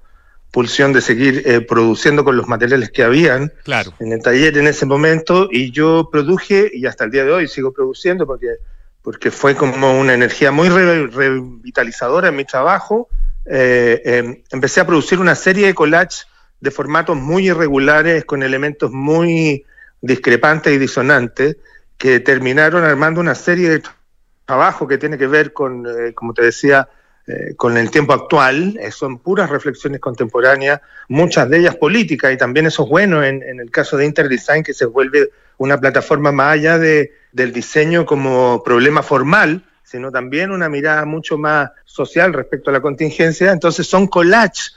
pulsión de seguir eh, produciendo con los materiales que habían en el taller en ese momento y yo produje y hasta el día de hoy sigo produciendo porque, porque fue como una energía muy revitalizadora en mi trabajo. Eh, em, empecé a producir una serie de collages de formatos muy irregulares con elementos muy discrepantes y disonantes que terminaron armando una serie de trabajo que tiene que ver con, eh, como te decía, eh, con el tiempo actual, eh, son puras reflexiones contemporáneas, muchas de ellas políticas, y también eso es bueno en, el caso de Interdesign, que se vuelve una plataforma más allá de, del diseño como problema formal, sino también una mirada mucho más social respecto a la contingencia. Entonces son collages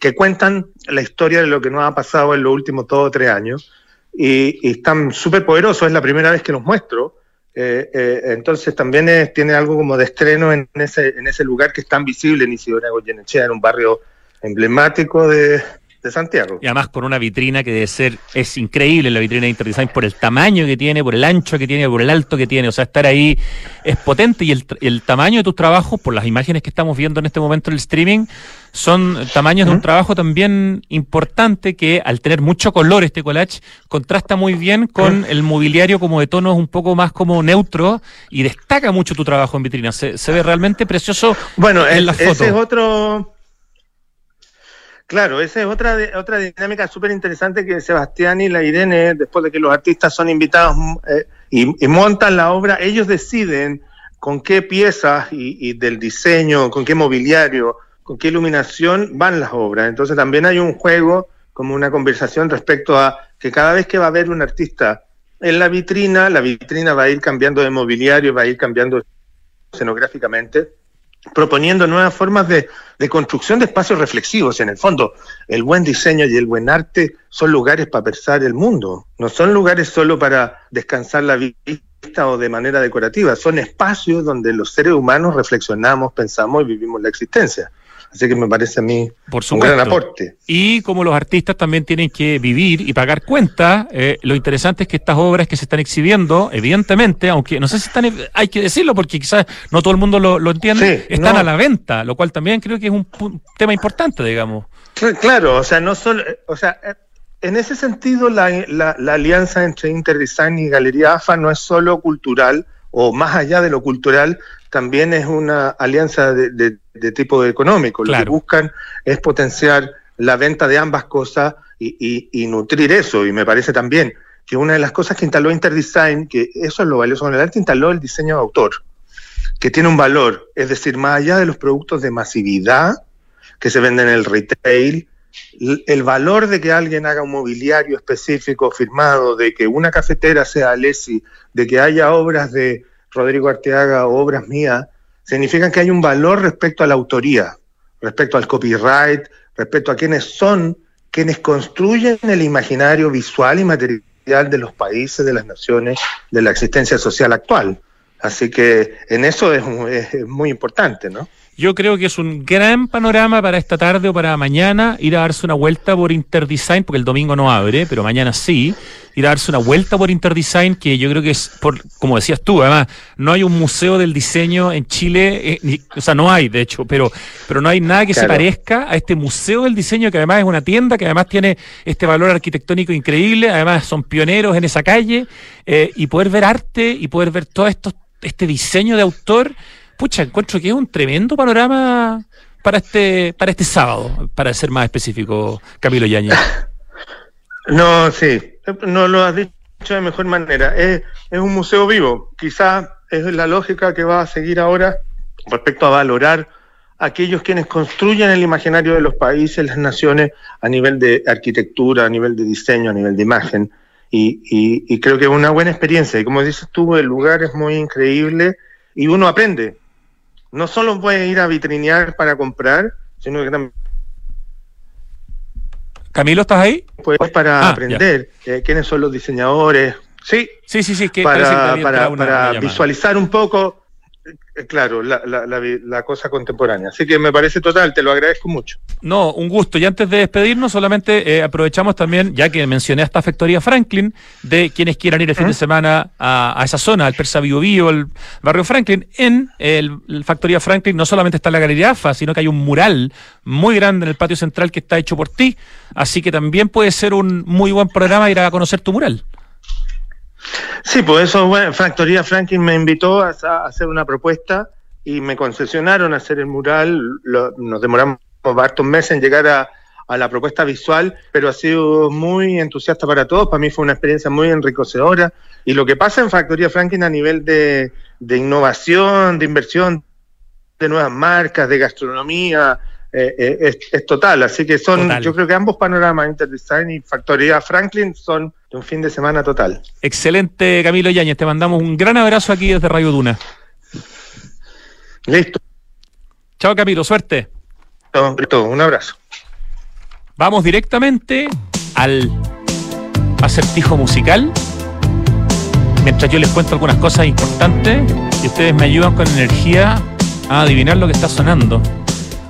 que cuentan la historia de lo que nos ha pasado en los últimos dos o tres años, y, y están súper poderosos, es la primera vez que los muestro, eh, eh, entonces también tiene algo como de estreno en ese, en ese lugar que es tan visible en Isidora Goyenechea, en un barrio emblemático de, Santiago. Y además con una vitrina que debe ser, es increíble la vitrina de Interdesign por el tamaño que tiene, por el ancho que tiene, por el alto que tiene. O sea, estar ahí es potente y el, el tamaño de tus trabajos, por las imágenes que estamos viendo en este momento en el streaming, son tamaños de un trabajo también importante que al tener mucho color este collage contrasta muy bien con el mobiliario como de tonos un poco más como neutro y destaca mucho tu trabajo en vitrina. Se, ve realmente precioso bueno, en la foto. Ese es otro Claro, esa es otra, otra dinámica súper interesante que Sebastián y la Irene, después de que los artistas son invitados eh, y, montan la obra, ellos deciden con qué piezas y, del diseño, con qué mobiliario, con qué iluminación van las obras. Entonces también hay un juego, como una conversación respecto a que cada vez que va a haber un artista en la vitrina, la vitrina va a ir cambiando de mobiliario, va a ir cambiando escenográficamente proponiendo nuevas formas de, construcción de espacios reflexivos. En el fondo, el buen diseño y el buen arte son lugares para pensar el mundo, no son lugares solo para descansar la vista o de manera decorativa, son espacios donde los seres humanos reflexionamos, pensamos y vivimos la existencia. Así que me parece a mí un gran aporte. Y como los artistas también tienen que vivir y pagar cuentas, eh, lo interesante es que estas obras que se están exhibiendo, evidentemente, aunque no sé si están, hay que decirlo porque quizás no todo el mundo lo, entiende, están a la venta, lo cual también creo que es un, tema importante, digamos. Claro, o sea, no solo, o sea, eh, en ese sentido la, la alianza entre Interdesign y Galería AFA no es solo cultural, o más allá de lo cultural, también es una alianza de, tipo económico. Lo que buscan es potenciar la venta de ambas cosas y, nutrir eso. Y me parece también que una de las cosas que instaló Interdesign, que eso es lo valioso con el arte, instaló el diseño de autor, que tiene un valor, es decir, más allá de los productos de masividad que se venden en el retail, el valor de que alguien haga un mobiliario específico firmado, de que una cafetera sea Alessi, de que haya obras de Rodrigo Arteaga o obras mías, significan que hay un valor respecto a la autoría, respecto al copyright, respecto a quienes son quienes construyen el imaginario visual y material de los países, de las naciones, de la existencia social actual. Así que en eso es, es muy importante, ¿no? Yo creo que es un gran panorama para esta tarde o para mañana ir a darse una vuelta por Interdesign, porque el domingo no abre, pero mañana sí, ir a darse una vuelta por Interdesign, que yo creo que es, por, como decías tú, además, no hay un museo del diseño en Chile, eh, o sea, no hay, de hecho, pero, pero no hay nada que se parezca a este museo del diseño, que además es una tienda, que además tiene este valor arquitectónico increíble, además son pioneros en esa calle, eh, y poder ver arte y poder ver todo esto, este diseño de autor pucha, encuentro que es un tremendo panorama para este, para este sábado, para ser más específico, Camilo Yañez. No, sí, no lo has dicho de mejor manera. Es, es un museo vivo. Quizás es la lógica que va a seguir ahora respecto a valorar aquellos quienes construyen el imaginario de los países, las naciones, a nivel de arquitectura, a nivel de diseño, a nivel de imagen. Y, y, y creo que es una buena experiencia. Y como dices tú, el lugar es muy increíble y uno aprende no solo puede ir a vitrinear para comprar, sino que también... Camilo, ¿estás ahí? Pues para ah, aprender eh, quiénes son los diseñadores. Sí, sí, sí, sí que para, para, para visualizar un poco claro, la, la, la, cosa contemporánea. Así que me parece total, te lo agradezco mucho. No, un gusto. Y antes de despedirnos, solamente eh, aprovechamos también, ya que mencioné esta Factoría Franklin, de quienes quieran ir el fin de semana a, esa zona, al Persa Bio Bio, el barrio Franklin. En el, Factoría Franklin no solamente está la Galería AFA, sino que hay un mural muy grande en el patio central que está hecho por ti. Así que también puede ser un muy buen programa ir a conocer tu mural. Sí, pues eso, bueno, Factoría Franklin me invitó a, hacer una propuesta y me concesionaron a hacer el mural. nos demoramos varios meses en llegar a, la propuesta visual, pero ha sido muy entusiasta para todos. Para mí fue una experiencia muy enriquecedora. Y lo que pasa en Factoría Franklin a nivel de, innovación, de inversión, de nuevas marcas, de gastronomía, eh, eh, es, total. Así que son, yo creo que ambos panoramas, Interdesign y Factoría Franklin, son un fin de semana total. Excelente, Camilo Yáñez. Te mandamos un gran abrazo aquí desde Radio Duna. Listo. Chao, Camilo. Suerte. Listo, un abrazo. Vamos directamente al acertijo musical. Mientras yo les cuento algunas cosas importantes y ustedes me ayudan con energía a adivinar lo que está sonando.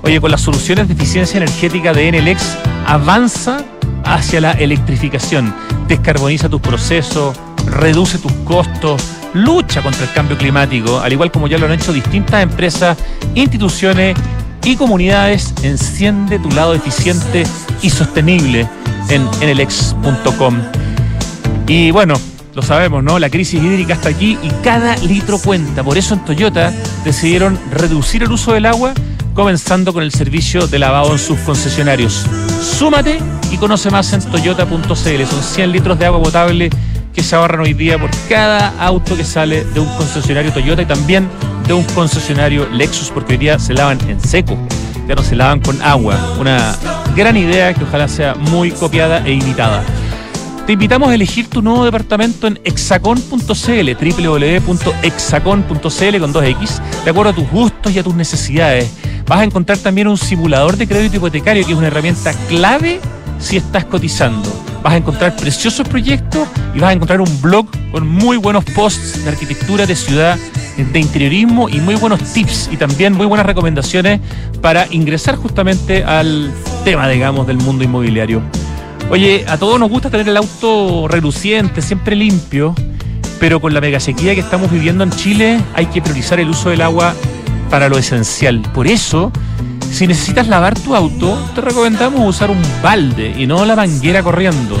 Oye, con las soluciones de eficiencia energética de NLX avanza hacia la electrificación. Descarboniza tus procesos, reduce tus costos, lucha contra el cambio climático, al igual como ya lo han hecho distintas empresas, instituciones y comunidades. Enciende tu lado eficiente y sostenible en enelex.com. Y bueno, lo sabemos, ¿no? La crisis hídrica está aquí y cada litro cuenta. Por eso en Toyota decidieron reducir el uso del agua comenzando con el servicio de lavado en sus concesionarios. Súmate y conoce más en toyota.cl. Son 100 litros de agua potable que se ahorran hoy día por cada auto que sale de un concesionario Toyota y también de un concesionario Lexus, porque hoy día se lavan en seco, ya no se lavan con agua. Una gran idea que ojalá sea muy copiada e imitada. Te invitamos a elegir tu nuevo departamento en hexacon.cl, www.hexacon.cl con 2X, de acuerdo a tus gustos y a tus necesidades. Vas a encontrar también un simulador de crédito hipotecario, que es una herramienta clave si estás cotizando. Vas a encontrar preciosos proyectos y vas a encontrar un blog con muy buenos posts de arquitectura, de ciudad, de interiorismo y muy buenos tips y también muy buenas recomendaciones para ingresar justamente al tema, digamos, del mundo inmobiliario. Oye, a todos nos gusta tener el auto reluciente, siempre limpio, pero con la mega sequía que estamos viviendo en Chile hay que priorizar el uso del agua para lo esencial. Por eso, si necesitas lavar tu auto, te recomendamos usar un balde y no la manguera corriendo.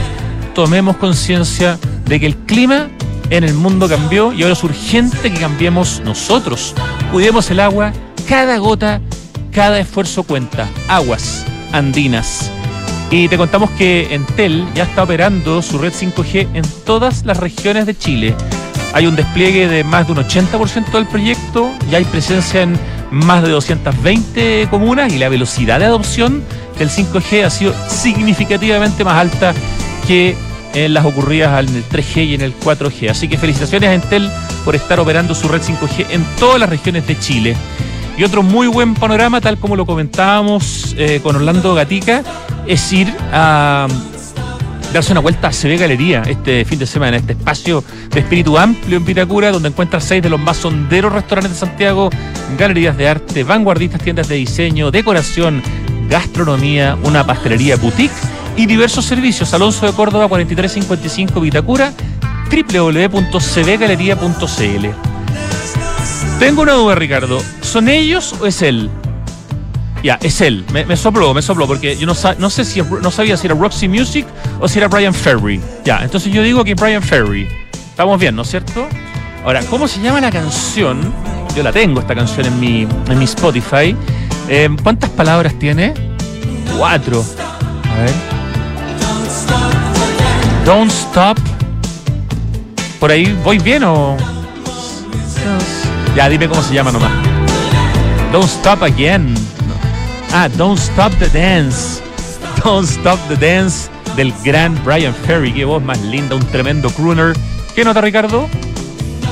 Tomemos conciencia de que el clima en el mundo cambió y ahora es urgente que cambiemos nosotros. Cuidemos el agua, cada gota, cada esfuerzo cuenta. Aguas andinas. Y te contamos que Entel ya está operando su red 5G en todas las regiones de Chile. Hay un despliegue de más de un 80% del proyecto, ya hay presencia en más de 220 comunas y la velocidad de adopción del 5G ha sido significativamente más alta que en las ocurridas en el 3G y en el 4G. Así que felicitaciones a Entel por estar operando su red 5G en todas las regiones de Chile. Y otro muy buen panorama, tal como lo comentábamos eh, con Orlando Gatica, es ir a darse una vuelta a CB Galería este fin de semana, este espacio de espíritu amplio en Vitacura, donde encuentras seis de los más sonderos restaurantes de Santiago, galerías de arte, vanguardistas, tiendas de diseño, decoración, gastronomía, una pastelería boutique y diversos servicios. Alonso de Córdoba 4355 Vitacura, www.cbgalería.cl. Tengo una duda, Ricardo. ¿Son ellos o es él? Ya, es él. Me, me sopló, me sopló, porque yo no, no sé si no sabía si era Roxy Music o si era Brian Ferry. Ya, entonces yo digo que Brian Ferry. Estamos bien, ¿no es cierto? Ahora, ¿cómo se llama la canción? Yo la tengo, esta canción en mi, en mi Spotify. Eh, ¿Cuántas palabras tiene? Cuatro. A ver. Don't Stop. ¿Por ahí voy bien o...? Ya, dime cómo se llama nomás. Don't Stop Again. Ah, Don't Stop the Dance. Don't Stop the Dance del gran Brian Ferry. Qué voz más linda, un tremendo crooner. ¿Qué nota, Ricardo?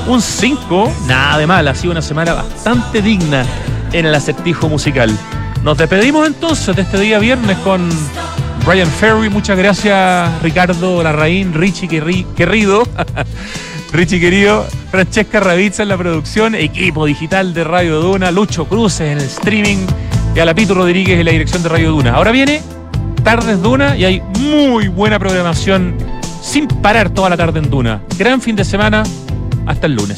Un 5. Nada de mal, ha sido una semana bastante digna en el acertijo musical. Nos despedimos entonces de este día viernes con Brian Ferry. Muchas gracias, Ricardo Larraín, Richie Querrido. Richie querido, Francesca Ravizza en la producción, equipo digital de Radio Duna, Lucho Cruces en el streaming y a la Pito Rodríguez en la dirección de Radio Duna. Ahora viene Tardes Duna y hay muy buena programación sin parar toda la tarde en Duna. Gran fin de semana, hasta el lunes.